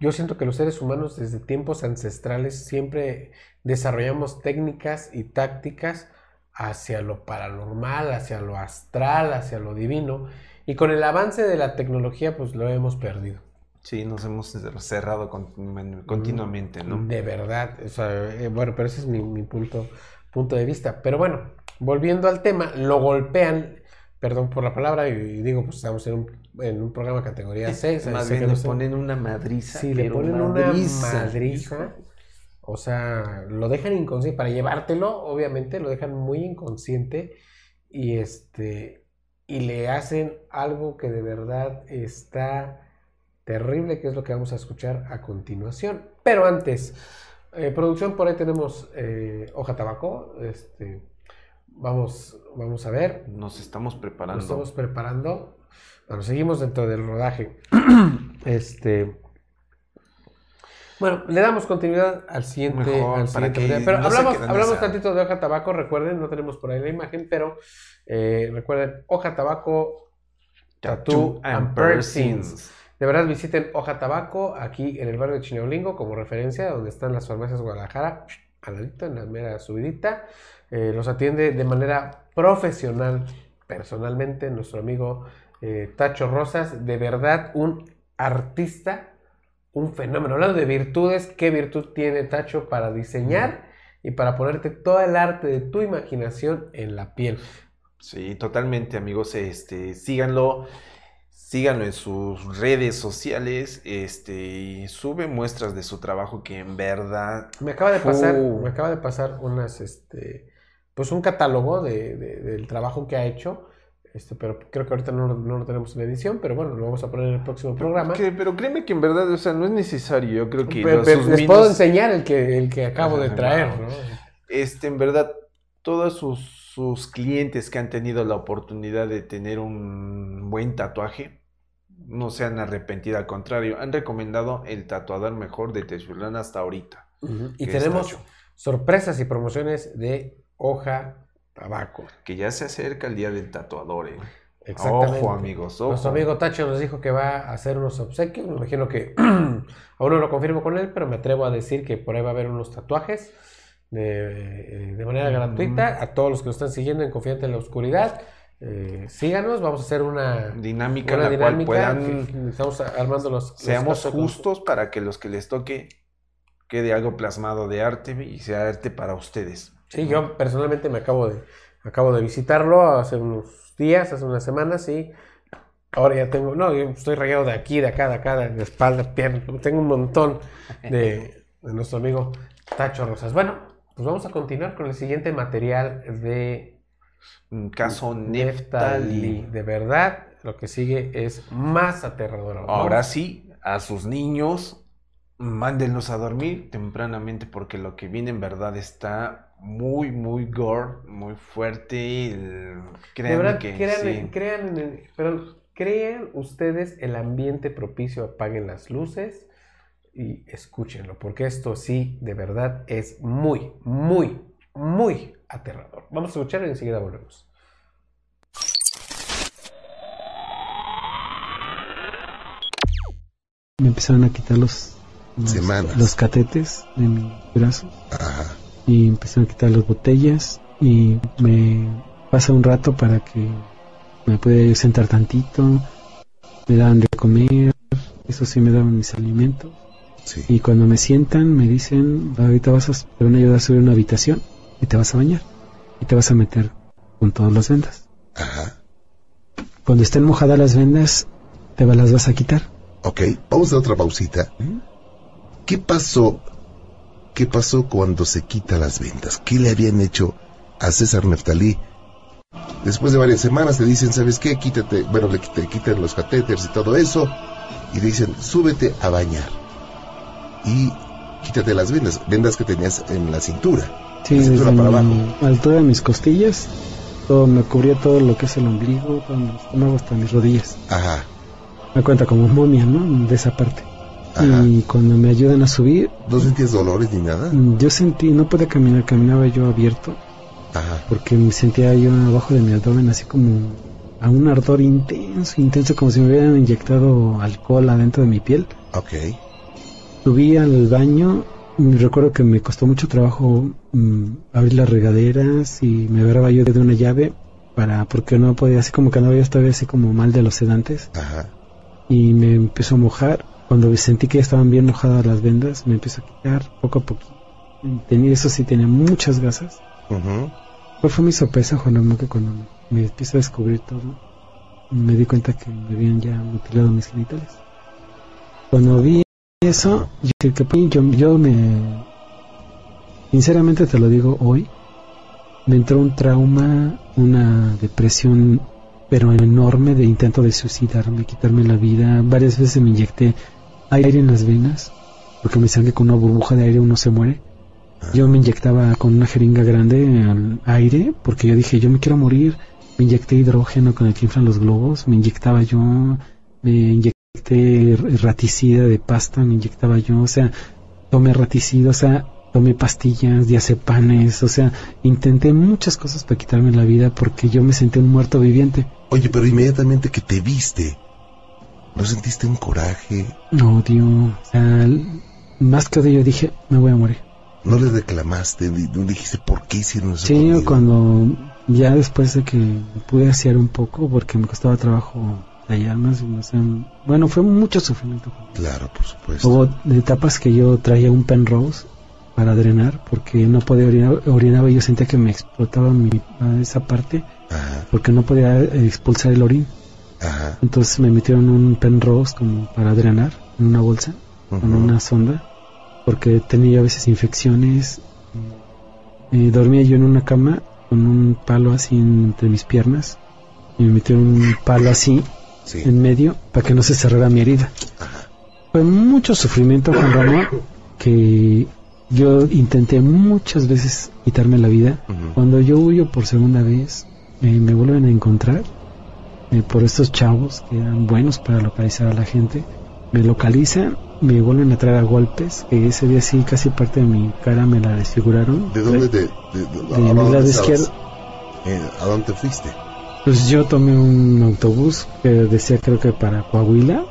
Yo siento que los seres humanos desde tiempos ancestrales siempre desarrollamos técnicas y tácticas hacia lo paranormal, hacia lo astral, hacia lo divino. Y con el avance de la tecnología, pues lo hemos perdido.
Sí, nos hemos cerrado continu- continuamente, ¿no?
De verdad. O sea, eh, bueno, pero ese es mi, mi punto, punto de vista. Pero bueno, volviendo al tema, lo golpean, perdón por la palabra, y digo, pues estamos en un, en un programa categoría C.
Más
sé
bien
que no
le
sé-
ponen una madriza.
Sí, le ponen una
madriza.
O sea, lo dejan inconsciente. Para llevártelo, obviamente, lo dejan muy inconsciente. Y este. Y le hacen algo que de verdad está terrible, que es lo que vamos a escuchar a continuación. Pero antes, eh, producción, por ahí tenemos eh, hoja tabaco. Este. Vamos, vamos a ver.
Nos estamos preparando.
Nos estamos preparando. Bueno, seguimos dentro del rodaje. *clears throat* este. Bueno, le damos continuidad al siguiente.
Mejor,
al
para
siguiente
que
video. Pero
no
hablamos, hablamos tantito de hoja tabaco. Recuerden, no tenemos por ahí la imagen, pero eh, recuerden, hoja tabaco, tattoo and piercings. De verdad, visiten Hoja Tabaco aquí en el barrio de Chineolingo como referencia, donde están las farmacias Guadalajara, al ladito, en la mera subidita. Eh, los atiende de manera profesional, personalmente, nuestro amigo eh, Tacho Rosas. De verdad, un artista, un fenómeno. Hablando de virtudes, ¿qué virtud tiene Tacho para diseñar y para ponerte todo el arte de tu imaginación en la piel?
Sí, totalmente, amigos. Este, síganlo. Síganlo en sus redes sociales. Este, y sube muestras de su trabajo que en verdad.
Me acaba de pasar,
Uh.
me acaba de pasar unas, este, pues un catálogo de, de- del trabajo que ha hecho, este, pero creo que ahorita no, lo- no lo tenemos en edición, pero bueno, lo vamos a poner en el próximo programa.
Pero créeme que en verdad, o sea, no es necesario. Yo creo que
Pe-
los-
pe-
sus
les
minos-
puedo enseñar el que, el que acabo de traer,
wow.
¿no?
Este, en verdad, todos sus, sus clientes que han tenido la oportunidad de tener un buen tatuaje no se han arrepentido, al contrario, han recomendado el tatuador mejor de Texulán hasta ahorita.
Y tenemos sorpresas y promociones de hoja tabaco.
Que ya se acerca el día del tatuador, ¿eh?
Exactamente.
Ojo, amigos, ojo.
Nuestro amigo Tacho nos dijo que va a hacer unos obsequios. Me imagino que *clears throat* aún no lo confirmo con él, pero me atrevo a decir que por ahí va a haber unos tatuajes de, eh, de manera gratuita. A todos los que nos están siguiendo en Confiante en la Oscuridad, eh, síganos. Vamos a hacer una
Dinámica
una
en la cual puedan
Estamos armando los. los
seamos justos para que los que les toque quede algo plasmado de arte y sea arte para ustedes.
Sí, yo personalmente me acabo de, acabo de visitarlo hace unos días, hace unas semanas y ahora ya tengo, no, yo estoy rayado de aquí, de acá, de acá, de espalda, pierna, tengo un montón de, de nuestro amigo Tacho Rosas. Bueno, pues vamos a continuar con el siguiente material de
caso
Neftali. De verdad, lo que sigue es más aterrador. aún.
Ahora sí, a sus niños, mándenlos a dormir tempranamente porque lo que viene en verdad está muy, muy gore, muy fuerte. el-
De
Créanme
verdad,
que
crean,
sí.
crean en el- perdón, crean ustedes el ambiente propicio, apaguen las luces y escúchenlo, porque esto sí, de verdad, es muy, muy, muy aterrador. Vamos a escuchar y enseguida volvemos.
Me empezaron a quitar los, los,
Semanas.
los catetes de mi brazo
Ajá.
Y empezaron a quitar las botellas y me pasa un rato para que me pueda sentar tantito, me daban de comer, eso sí me daban mis alimentos
Sí.
y cuando me sientan me dicen ahorita vas a, te van a ayudar a subir una habitación y te vas a bañar y te vas a meter con todas las vendas.
Ajá.
Cuando estén mojadas las vendas te las vas a quitar.
Ok, vamos a otra pausita. ¿Qué pasó? ¿Qué pasó cuando se quita las vendas? ¿Qué le habían hecho a César Neftalí? Después de varias semanas le dicen, ¿sabes qué? Quítate, bueno, le quit- quitan los catéteres y todo eso. Y le dicen, súbete a bañar. Y quítate las vendas, vendas que tenías en la cintura.
Sí,
La cintura para abajo.
altura de mis costillas, todo me cubría todo lo que es el ombligo, todo mi estómago hasta mis rodillas.
Ajá,
Me cuenta como momia, ¿no? De esa parte.
Ajá.
Y cuando me ayudan a subir,
¿No sentías dolores ni nada?
yo sentí, no podía caminar, caminaba yo abierto,
Ajá.
porque me sentía yo abajo de mi abdomen así como a un ardor intenso, intenso, como si me hubieran inyectado alcohol adentro de mi piel.
Ok.
Subí al baño y recuerdo que me costó mucho trabajo mm, abrir las regaderas y me agarraba yo de una llave para porque no podía así como que andaba yo todavía así como mal de los sedantes
Ajá.
y me empezó a mojar cuando sentí que estaban bien mojadas las vendas me empezó a quitar poco a poco tenía eso sí tenía muchas gasas. ¿Cuál fue mi sorpresa Juan que cuando me empiezo a descubrir todo me di cuenta que me habían ya mutilado mis genitales. Cuando vi eso yo, yo, yo me sinceramente te lo digo hoy me entró un trauma una depresión pero enorme de intento de suicidarme quitarme la vida. Varias veces me inyecté aire en las venas porque me decían que con una burbuja de aire uno se muere yo me inyectaba con una jeringa grande al aire porque yo dije, yo me quiero morir. Me inyecté hidrógeno con el que inflan los globos, me inyectaba yo, me inyecté raticida de pasta, me inyectaba yo, o sea, tomé raticida, o sea, tomé pastillas, diazepanes, o sea, intenté muchas cosas para quitarme la vida porque yo me sentí un muerto viviente.
Oye, pero inmediatamente que te viste, ¿no sentiste un coraje?
Odio, o sea, más que odio, yo dije, me voy a morir.
¿No le reclamaste? ¿No dijiste por qué hicieron eso?
Sí, cuando ya después de que pude hacer un poco, porque me costaba trabajo hallarnos, no sé, bueno, fue mucho sufrimiento.
Claro, por supuesto.
Hubo etapas que yo traía un penrose para drenar, porque no podía orinar, orinaba y yo sentía que me explotaba mi, esa parte,
Ajá,
porque no podía expulsar el orín.
Ajá.
Entonces me metieron un penrose como para drenar en una bolsa, con
ujú.
una sonda, porque tenía a veces infecciones. Eh, dormía yo en una cama con un palo así entre mis piernas y me metieron un palo así
Sí.
en medio para que no se cerrara mi herida. Fue mucho sufrimiento, Juan Ramón, que yo intenté muchas veces quitarme la vida. Cuando yo huyo por segunda vez, eh, me vuelven a encontrar eh, por estos chavos que eran buenos para localizar a la gente. Me localizan, me vuelven a traer a golpes, que ese día sí casi parte de mi cara me la desfiguraron.
¿De dónde te, de, de-
De
a
mi lado izquierdo.
Eh, ¿A dónde te fuiste?
Pues yo tomé un autobús que decía creo que para Coahuila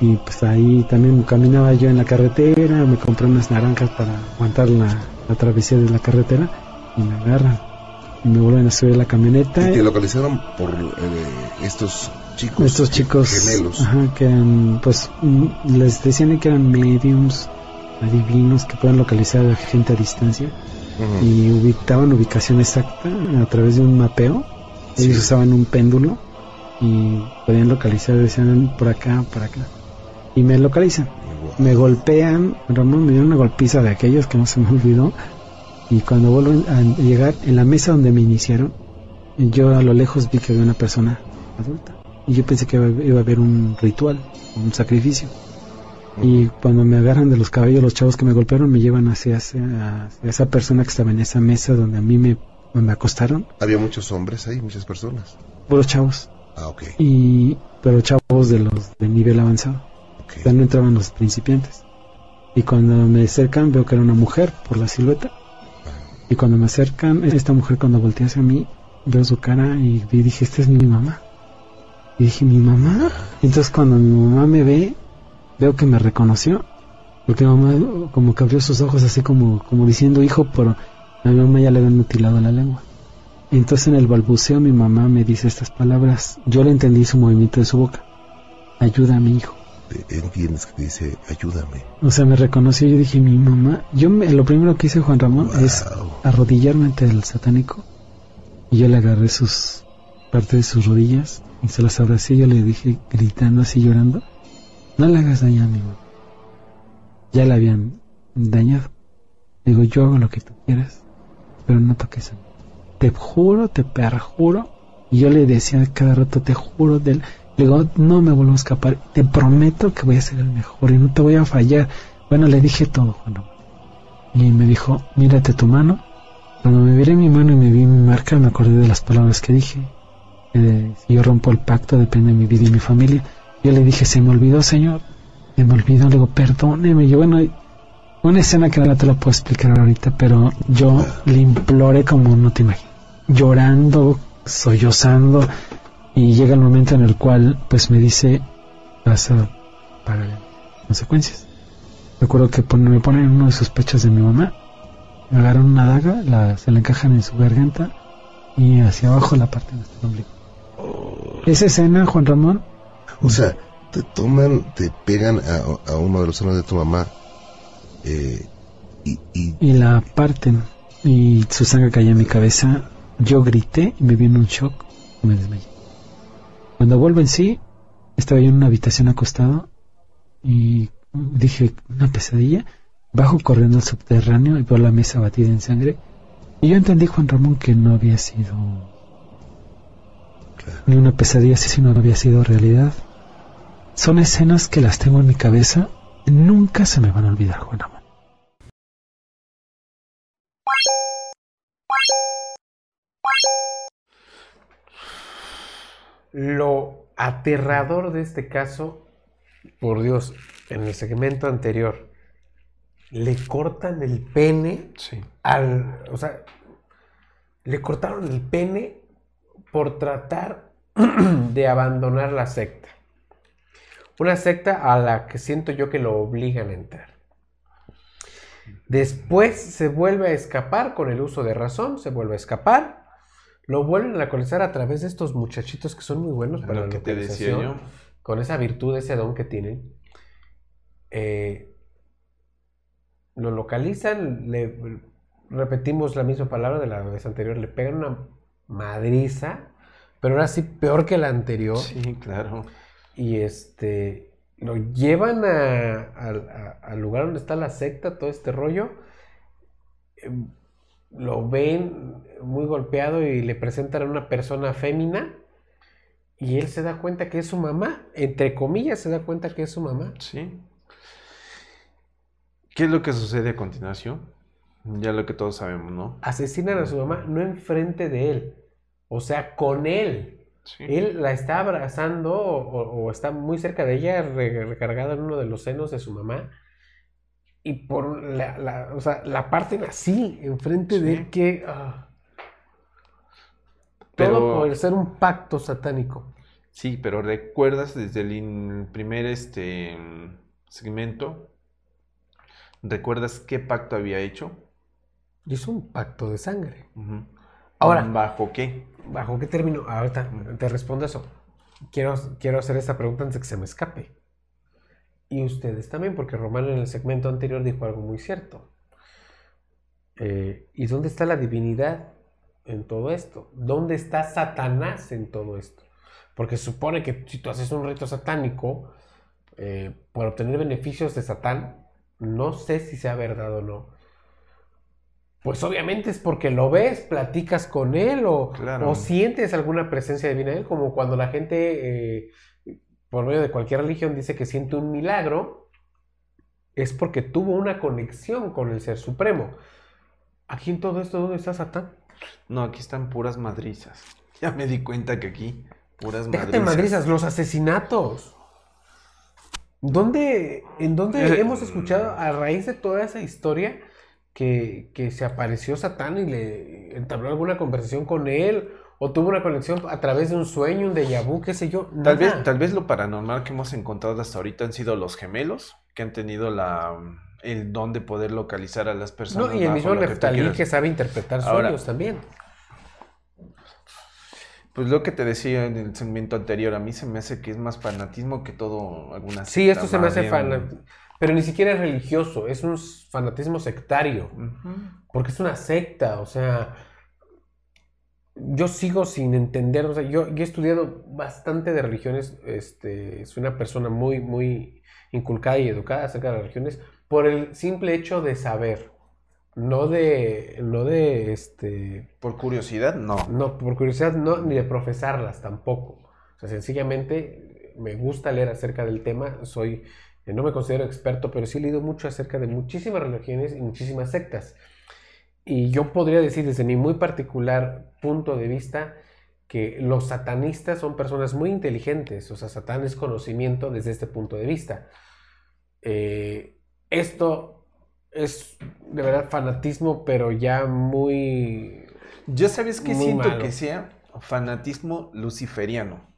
y pues ahí también caminaba yo en la carretera, me compré unas naranjas para aguantar la, la travesía de la carretera y me agarran me vuelven a subir a la camioneta.
Y te localizaron por eh, estos chicos.
Estos chicos
gemelos.
Ajá, que eran, pues mm, les decían que eran mediums, adivinos, que pueden localizar a gente a distancia y ubicaban ubicación exacta a través de un mapeo. Ellos usaban un péndulo y podían localizar, decían por acá, por acá. Y me localizan. Me golpean, Ramón me dio una golpiza de aquellos que no se me olvidó. Y cuando vuelven a llegar en la mesa donde me iniciaron, yo a lo lejos vi que había una persona adulta. Y yo pensé que iba, a haber un ritual, un sacrificio. Y cuando me agarran de los cabellos los chavos que me golpearon, me llevan hacia, esa- hacia esa persona que estaba en esa mesa donde a mí me, me acostaron.
Había muchos hombres ahí, muchas personas.
Puros chavos.
Ah, ok.
Y, pero chavos de los de nivel avanzado.
ok.
Ya no entraban los principiantes. Y cuando me acercan veo que era una mujer por la silueta. Y cuando me acercan, esta mujer cuando voltea hacia mí, veo su cara y dije, esta es mi mamá. Y dije, ¿mi mamá? Entonces cuando mi mamá me ve, veo que me reconoció. Porque mamá como que abrió sus ojos así como, como diciendo hijo, pero a mi mamá ya le habían mutilado la lengua. Entonces en el balbuceo mi mamá me dice estas palabras. Yo le entendí su movimiento de su boca. Ayuda a mi hijo.
Te- Entiendes que te dice, ayúdame.
O sea, me reconoció y yo dije, mi mamá. Yo me- lo primero que hice Juan Ramón es arrodillarme ante el satánico. Y yo le agarré sus parte de sus rodillas y se las abracé y yo le dije, gritando así llorando, no le hagas daño a mi mamá. Ya la habían dañado. Digo, yo hago lo que tú quieras, pero no toques a mí. Te juro, te perjuro. Y yo le decía cada rato, te juro, del... le digo, no me vuelvo a escapar. Te prometo que voy a ser el mejor y no te voy a fallar. Bueno, le dije todo, Juan. Y me dijo, mírate tu mano. Cuando me miré mi mano y me vi mi marca, me acordé de las palabras que dije. Si yo rompo el pacto, depende de mi vida y mi familia. Yo le dije, se me olvidó, señor. Se me olvidó. Le digo, perdóneme. Yo, bueno, una escena que no te la puedo explicar ahorita, pero yo le imploré como no te imaginas. Llorando, sollozando. Y llega el momento en el cual, pues me dice, vas a pagar las consecuencias. Recuerdo que pon- me ponen uno de sus pechos de mi mamá, me agarran una daga, la, se la encajan en su garganta y hacia abajo la parte de nuestro ombligo. Esa escena, Juan Ramón,
O sea, te toman, te pegan a, a uno de los senos de tu mamá eh, y, y
y la parten y su sangre caía en mi cabeza. Yo grité y me vino un shock y me desmayé. Cuando vuelvo en sí, estaba yo en una habitación acostado y dije, una pesadilla. Bajo corriendo al subterráneo y veo la mesa batida en sangre. Y yo entendí, Juan Ramón, que no había sido ni una pesadilla, sino había sido realidad. Son escenas que las tengo en mi cabeza. Nunca se me van a olvidar, Juan Ramón.
Lo aterrador de este caso, por Dios, en el segmento anterior, le cortan el pene
Sí.
al. O sea, le cortaron el pene por tratar *clears throat* de abandonar la secta. Una secta a la que siento yo que lo obligan a entrar. Después se vuelve a escapar con el uso de razón, se vuelve a escapar. Lo vuelven a localizar a través de estos muchachitos que son muy buenos para
Lo
la
que te decía
localización,
yo.
Con esa virtud, ese don que tienen. Eh, lo localizan, le repetimos la misma palabra de la vez anterior, le pegan una madriza, pero ahora sí peor que la anterior.
Sí, claro.
Y este lo llevan a- a- a- al lugar donde está la secta, todo este rollo. Em, Lo ven muy golpeado y le presentan a una persona fémina. Y él se da cuenta que es su mamá. Entre comillas, se da cuenta que es su mamá.
Sí. ¿Qué es lo que sucede a continuación? Ya lo que todos sabemos, ¿no?
Asesinan a su mamá, no enfrente de él. O sea, con él.
Sí.
Él la está abrazando o, o está muy cerca de ella, re- recargada en uno de los senos de su mamá. Y por la, la- o sea, la parten así, enfrente de él, que... ah. Todo por ser un pacto satánico.
Sí, pero recuerdas desde el in- primer este segmento, ¿recuerdas qué pacto había hecho?
Hizo un pacto de sangre. Ahora-
¿bajo qué?
¿Bajo qué término? Ahorita te respondo eso. Quiero, quiero hacer esta pregunta antes de que se me escape. Y ustedes también, porque Romano en el segmento anterior dijo algo muy cierto. Eh, ¿Y dónde está la divinidad en todo esto? ¿Dónde está Satanás en todo esto? Porque se supone que si tú haces un rito satánico eh, por obtener beneficios de Satán, no sé si sea verdad o no. Pues obviamente es porque lo ves, platicas con él o,
Claro.
o sientes alguna presencia divina en él, como cuando la gente, eh, por medio de cualquier religión, dice que siente un milagro, es porque tuvo una conexión con el Ser Supremo. Aquí en todo esto, ¿dónde está Satán?
No, aquí están puras madrizas. *laughs* Ya me di cuenta que aquí, puras
Déjate
madrizas.
madrizas, los asesinatos. ¿Dónde, ¿En dónde
Eh,
hemos escuchado a raíz de toda esa historia que, que se apareció Satán y le entabló alguna conversación con él? ¿O tuvo una conexión a través de un sueño, un déjà vu, qué sé yo?
Tal vez, tal vez lo paranormal que hemos encontrado hasta ahorita han sido los gemelos, que han tenido la, el don de poder localizar a las personas.
No, y el mismo
que
Neftalí
quieras.
que sabe interpretar
Ahora-
sueños también.
Pues lo que te decía en el segmento anterior, a mí se me hace que es más fanatismo que todo alguna
Sí, esto se me hace fanatismo. Pero ni siquiera es religioso, es un fanatismo sectario. Porque es una secta, o sea, yo sigo sin entender, o sea, yo, yo he estudiado bastante de religiones, este, soy una persona muy, muy inculcada y educada acerca de las religiones, por el simple hecho de saber, no de, no de, este,
Por curiosidad, no.
no, por curiosidad, no, ni de profesarlas tampoco. O sea, sencillamente me gusta leer acerca del tema, soy, eh, no me considero experto, pero sí he leído mucho acerca de muchísimas religiones y muchísimas sectas. Y yo podría decir desde mi muy particular punto de vista que los satanistas son personas muy inteligentes, o sea, Satán es conocimiento desde este punto de vista. Eh, esto es de verdad fanatismo, pero ya muy...
Yo sabes que siento
malo.
que sea fanatismo luciferiano.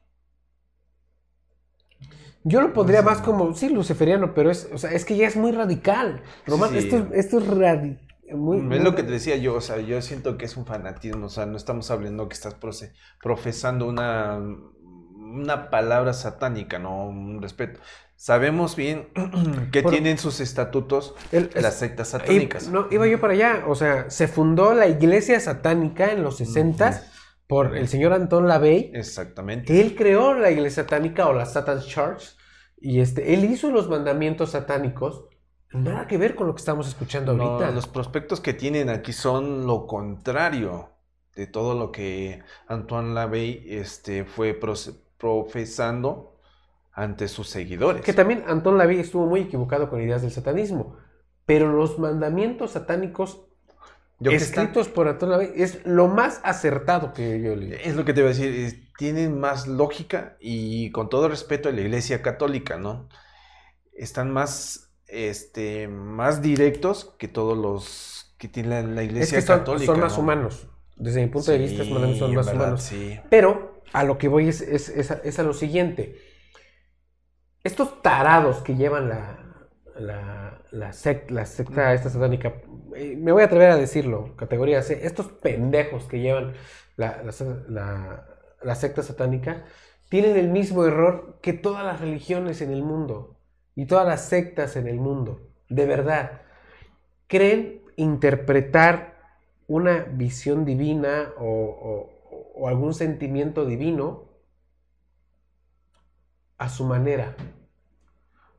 Yo lo pondría
sé.
más como, sí, luciferiano, pero es, o sea, es que ya es muy radical. Román,
Sí.
esto, esto es radi- muy,
es
muy
lo que te decía yo, o sea, yo siento que es un fanatismo, o sea, no estamos hablando que estás profesando una, una palabra satánica, no un respeto. Sabemos bien *clears throat* que
Por-
tienen sus estatutos
el-
las sectas satánicas.
no, iba yo para allá, o sea, se fundó la iglesia satánica en los 60 por el señor Antón Lavey.
Exactamente.
Él creó la iglesia satánica o la Satan's Church y este, él hizo los mandamientos satánicos. Nada que ver con lo que estamos escuchando
No,
ahorita.
los prospectos que tienen aquí son lo contrario de todo lo que Antoine Lavey este, fue profesando ante sus seguidores.
Que también Antón Lavey estuvo muy equivocado con ideas del satanismo. Pero los mandamientos satánicos
Yo
escritos por Antón Lavey es lo más acertado que yo leí.
Es lo que te iba a decir, es- tienen más lógica y con todo respeto a la Iglesia Católica, ¿no? Están más, este, más directos que todos los que tiene la, la
Es
Iglesia
que son,
Católica.
son más
¿no?
humanos. Desde mi punto de vista, son más
verdad,
humanos.
Sí.
Pero a lo que voy es, es- es a, es a lo siguiente. Estos tarados que llevan la, la, la, sec- la secta esta satánica, eh, me voy a atrever a decirlo, categoría C, estos pendejos que llevan la- la secta satánica, tienen el mismo error que todas las religiones en el mundo y todas las sectas en el mundo. De verdad. Creen interpretar una visión divina o, o- o algún sentimiento divino a su manera.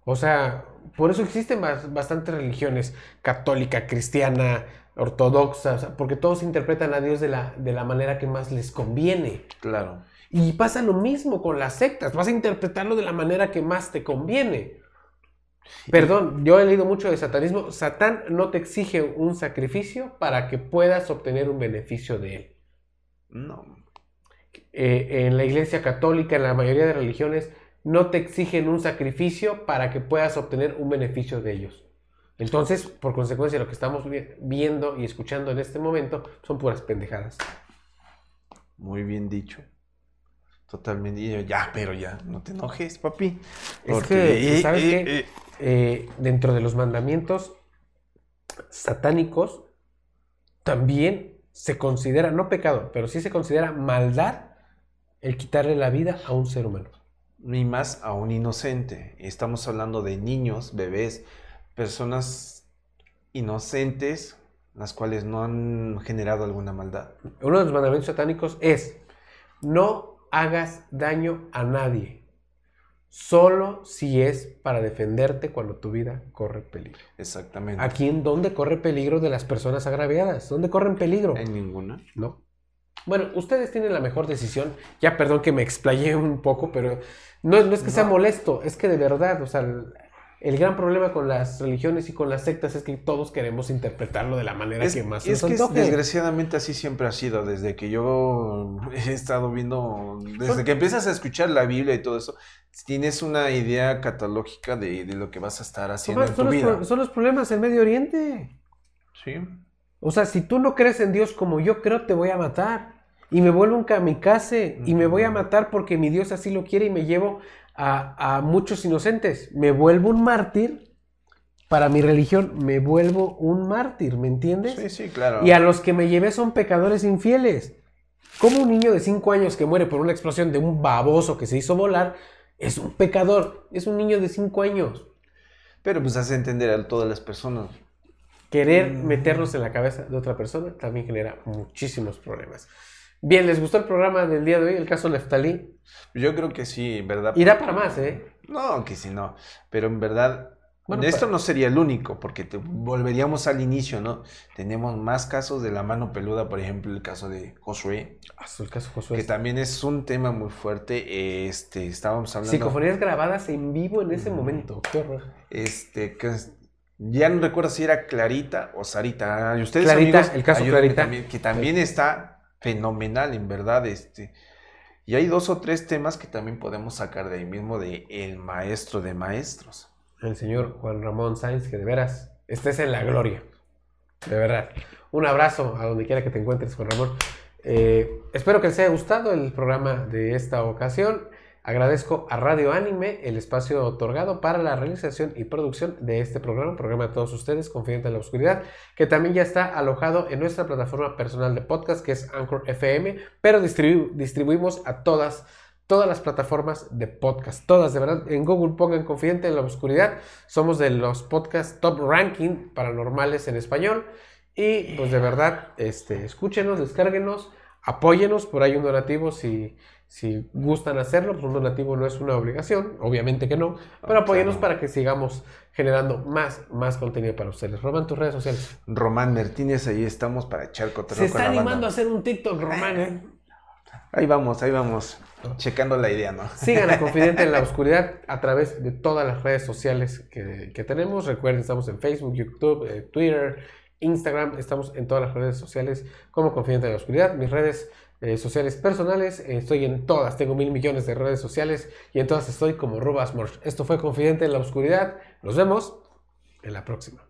O sea, por eso existen bas- bastantes religiones, católica, cristiana, ortodoxa, o sea, porque todos interpretan a Dios de la, de la manera que más les conviene.
Claro.
Y pasa lo mismo con las sectas, vas a interpretarlo de la manera que más te conviene. *laughs* Perdón, yo he leído mucho de satanismo. Satán no te exige un sacrificio para que puedas obtener un beneficio de él.
No.
Eh, en la iglesia católica, en la mayoría de religiones, no te exigen un sacrificio para que puedas obtener un beneficio de ellos. Entonces, por consecuencia, lo que estamos vi- viendo y escuchando en este momento son puras pendejadas.
Muy bien dicho. Totalmente. Ya, pero ya, no te enojes, papi.
Es que,
eh,
¿sabes
eh,
qué?
eh,
Eh, dentro de los mandamientos satánicos, también se considera, no pecado, pero sí se considera maldad el quitarle la vida a un ser humano.
Ni más a un inocente. Estamos hablando de niños, bebés, personas inocentes, las cuales no han generado alguna maldad.
Uno de los mandamientos satánicos es, no hagas daño a nadie, solo si es para defenderte cuando tu vida corre peligro.
Exactamente.
Aquí en donde corre peligro de las personas agraviadas, ¿dónde corren peligro?
En ninguna.
¿no? Bueno, ustedes tienen la mejor decisión. Ya perdón que me explayé un poco, pero no, no es que sea molesto, es que de verdad, o sea, el, gran problema con las religiones y con las sectas es que todos queremos interpretarlo de la manera
Es,
que más
es
nos
que
antoje.
desgraciadamente así siempre ha sido, desde que yo he estado viendo, desde que empiezas a escuchar la Biblia y todo eso, tienes una idea catalógica de, de lo que vas a estar haciendo
Tomás,
en
son,
tu
los,
vida.
pro- son los problemas en Medio Oriente.
Sí.
O sea, si tú no crees en Dios como yo creo, te voy a matar. Y me vuelvo un kamikaze. Y me voy a matar porque mi Dios así lo quiere y me llevo a, a muchos inocentes. Me vuelvo un mártir para mi religión. Me vuelvo un mártir, ¿me entiendes?
Sí, sí, claro.
Y a los que me llevé son pecadores infieles. Como un niño de 5 años que muere por una explosión de un baboso que se hizo volar es un pecador? Es un niño de 5 años.
Pero pues hace entender a todas las personas.
Querer
Mm.
meternos en la cabeza de otra persona también genera muchísimos problemas. Bien, ¿les gustó el programa del día de hoy? El caso Neftalí.
Yo creo que sí, ¿verdad?
Irá para más, ¿eh?
No, que sí, no. Pero en verdad,
Bueno,
esto
pero-
no sería el único, porque te volveríamos al inicio, ¿no? Tenemos más casos de la mano peluda, por ejemplo, el caso de Josué,
Ah, El caso Josué.
que también es un tema muy fuerte. Este, estábamos hablando.
Psicofonías grabadas en vivo en ese momento. Qué horror.
Este, que ya no recuerdo si era Clarita o Sarita. Y ustedes,
Clarita,
amigos,
el caso Clarita.
también, que también está fenomenal, en verdad. Este. Y hay dos o tres temas que también podemos sacar de ahí mismo de El Maestro de Maestros.
El señor Juan Ramón Sáenz, que de veras estés en la gloria. De verdad. Un abrazo a donde quiera que te encuentres, Juan Ramón. Eh, espero que les haya gustado el programa de esta ocasión. Agradezco a Radio Anime el espacio otorgado para la realización y producción de este programa, programa de todos ustedes, Confidente en la Oscuridad, que también ya está alojado en nuestra plataforma personal de podcast, que es Anchor FM, pero distribu- distribuimos a todas, todas las plataformas de podcast, todas, de verdad, en Google pongan Confidente en la Oscuridad, somos de los podcasts top ranking paranormales en español, y pues de verdad, este, escúchenos, descárguenos, apóyenos, por ahí un donativo si, si gustan hacerlo, pues un donativo no es una obligación, obviamente que no, pero apóyenos
claro.
para que sigamos generando más, más contenido para ustedes. Román, tus redes sociales.
Román Martínez, ahí estamos para echar cotorreo
Se
con
está
la
animando a hacer un TikTok, Román, ¿eh?
Ahí vamos, ahí vamos. Checando la idea, ¿no?
Sigan a *laughs* Confidente en la Oscuridad a través de todas las redes sociales que, que tenemos. Recuerden, estamos en Facebook, YouTube, eh, Twitter, Instagram. Estamos en todas las redes sociales como Confidente en la Oscuridad. Mis redes eh, sociales personales, estoy en todas. Tengo mil millones de redes sociales y en todas estoy como Rubas Morch. Esto fue Confidente en la Oscuridad. Nos vemos en la próxima.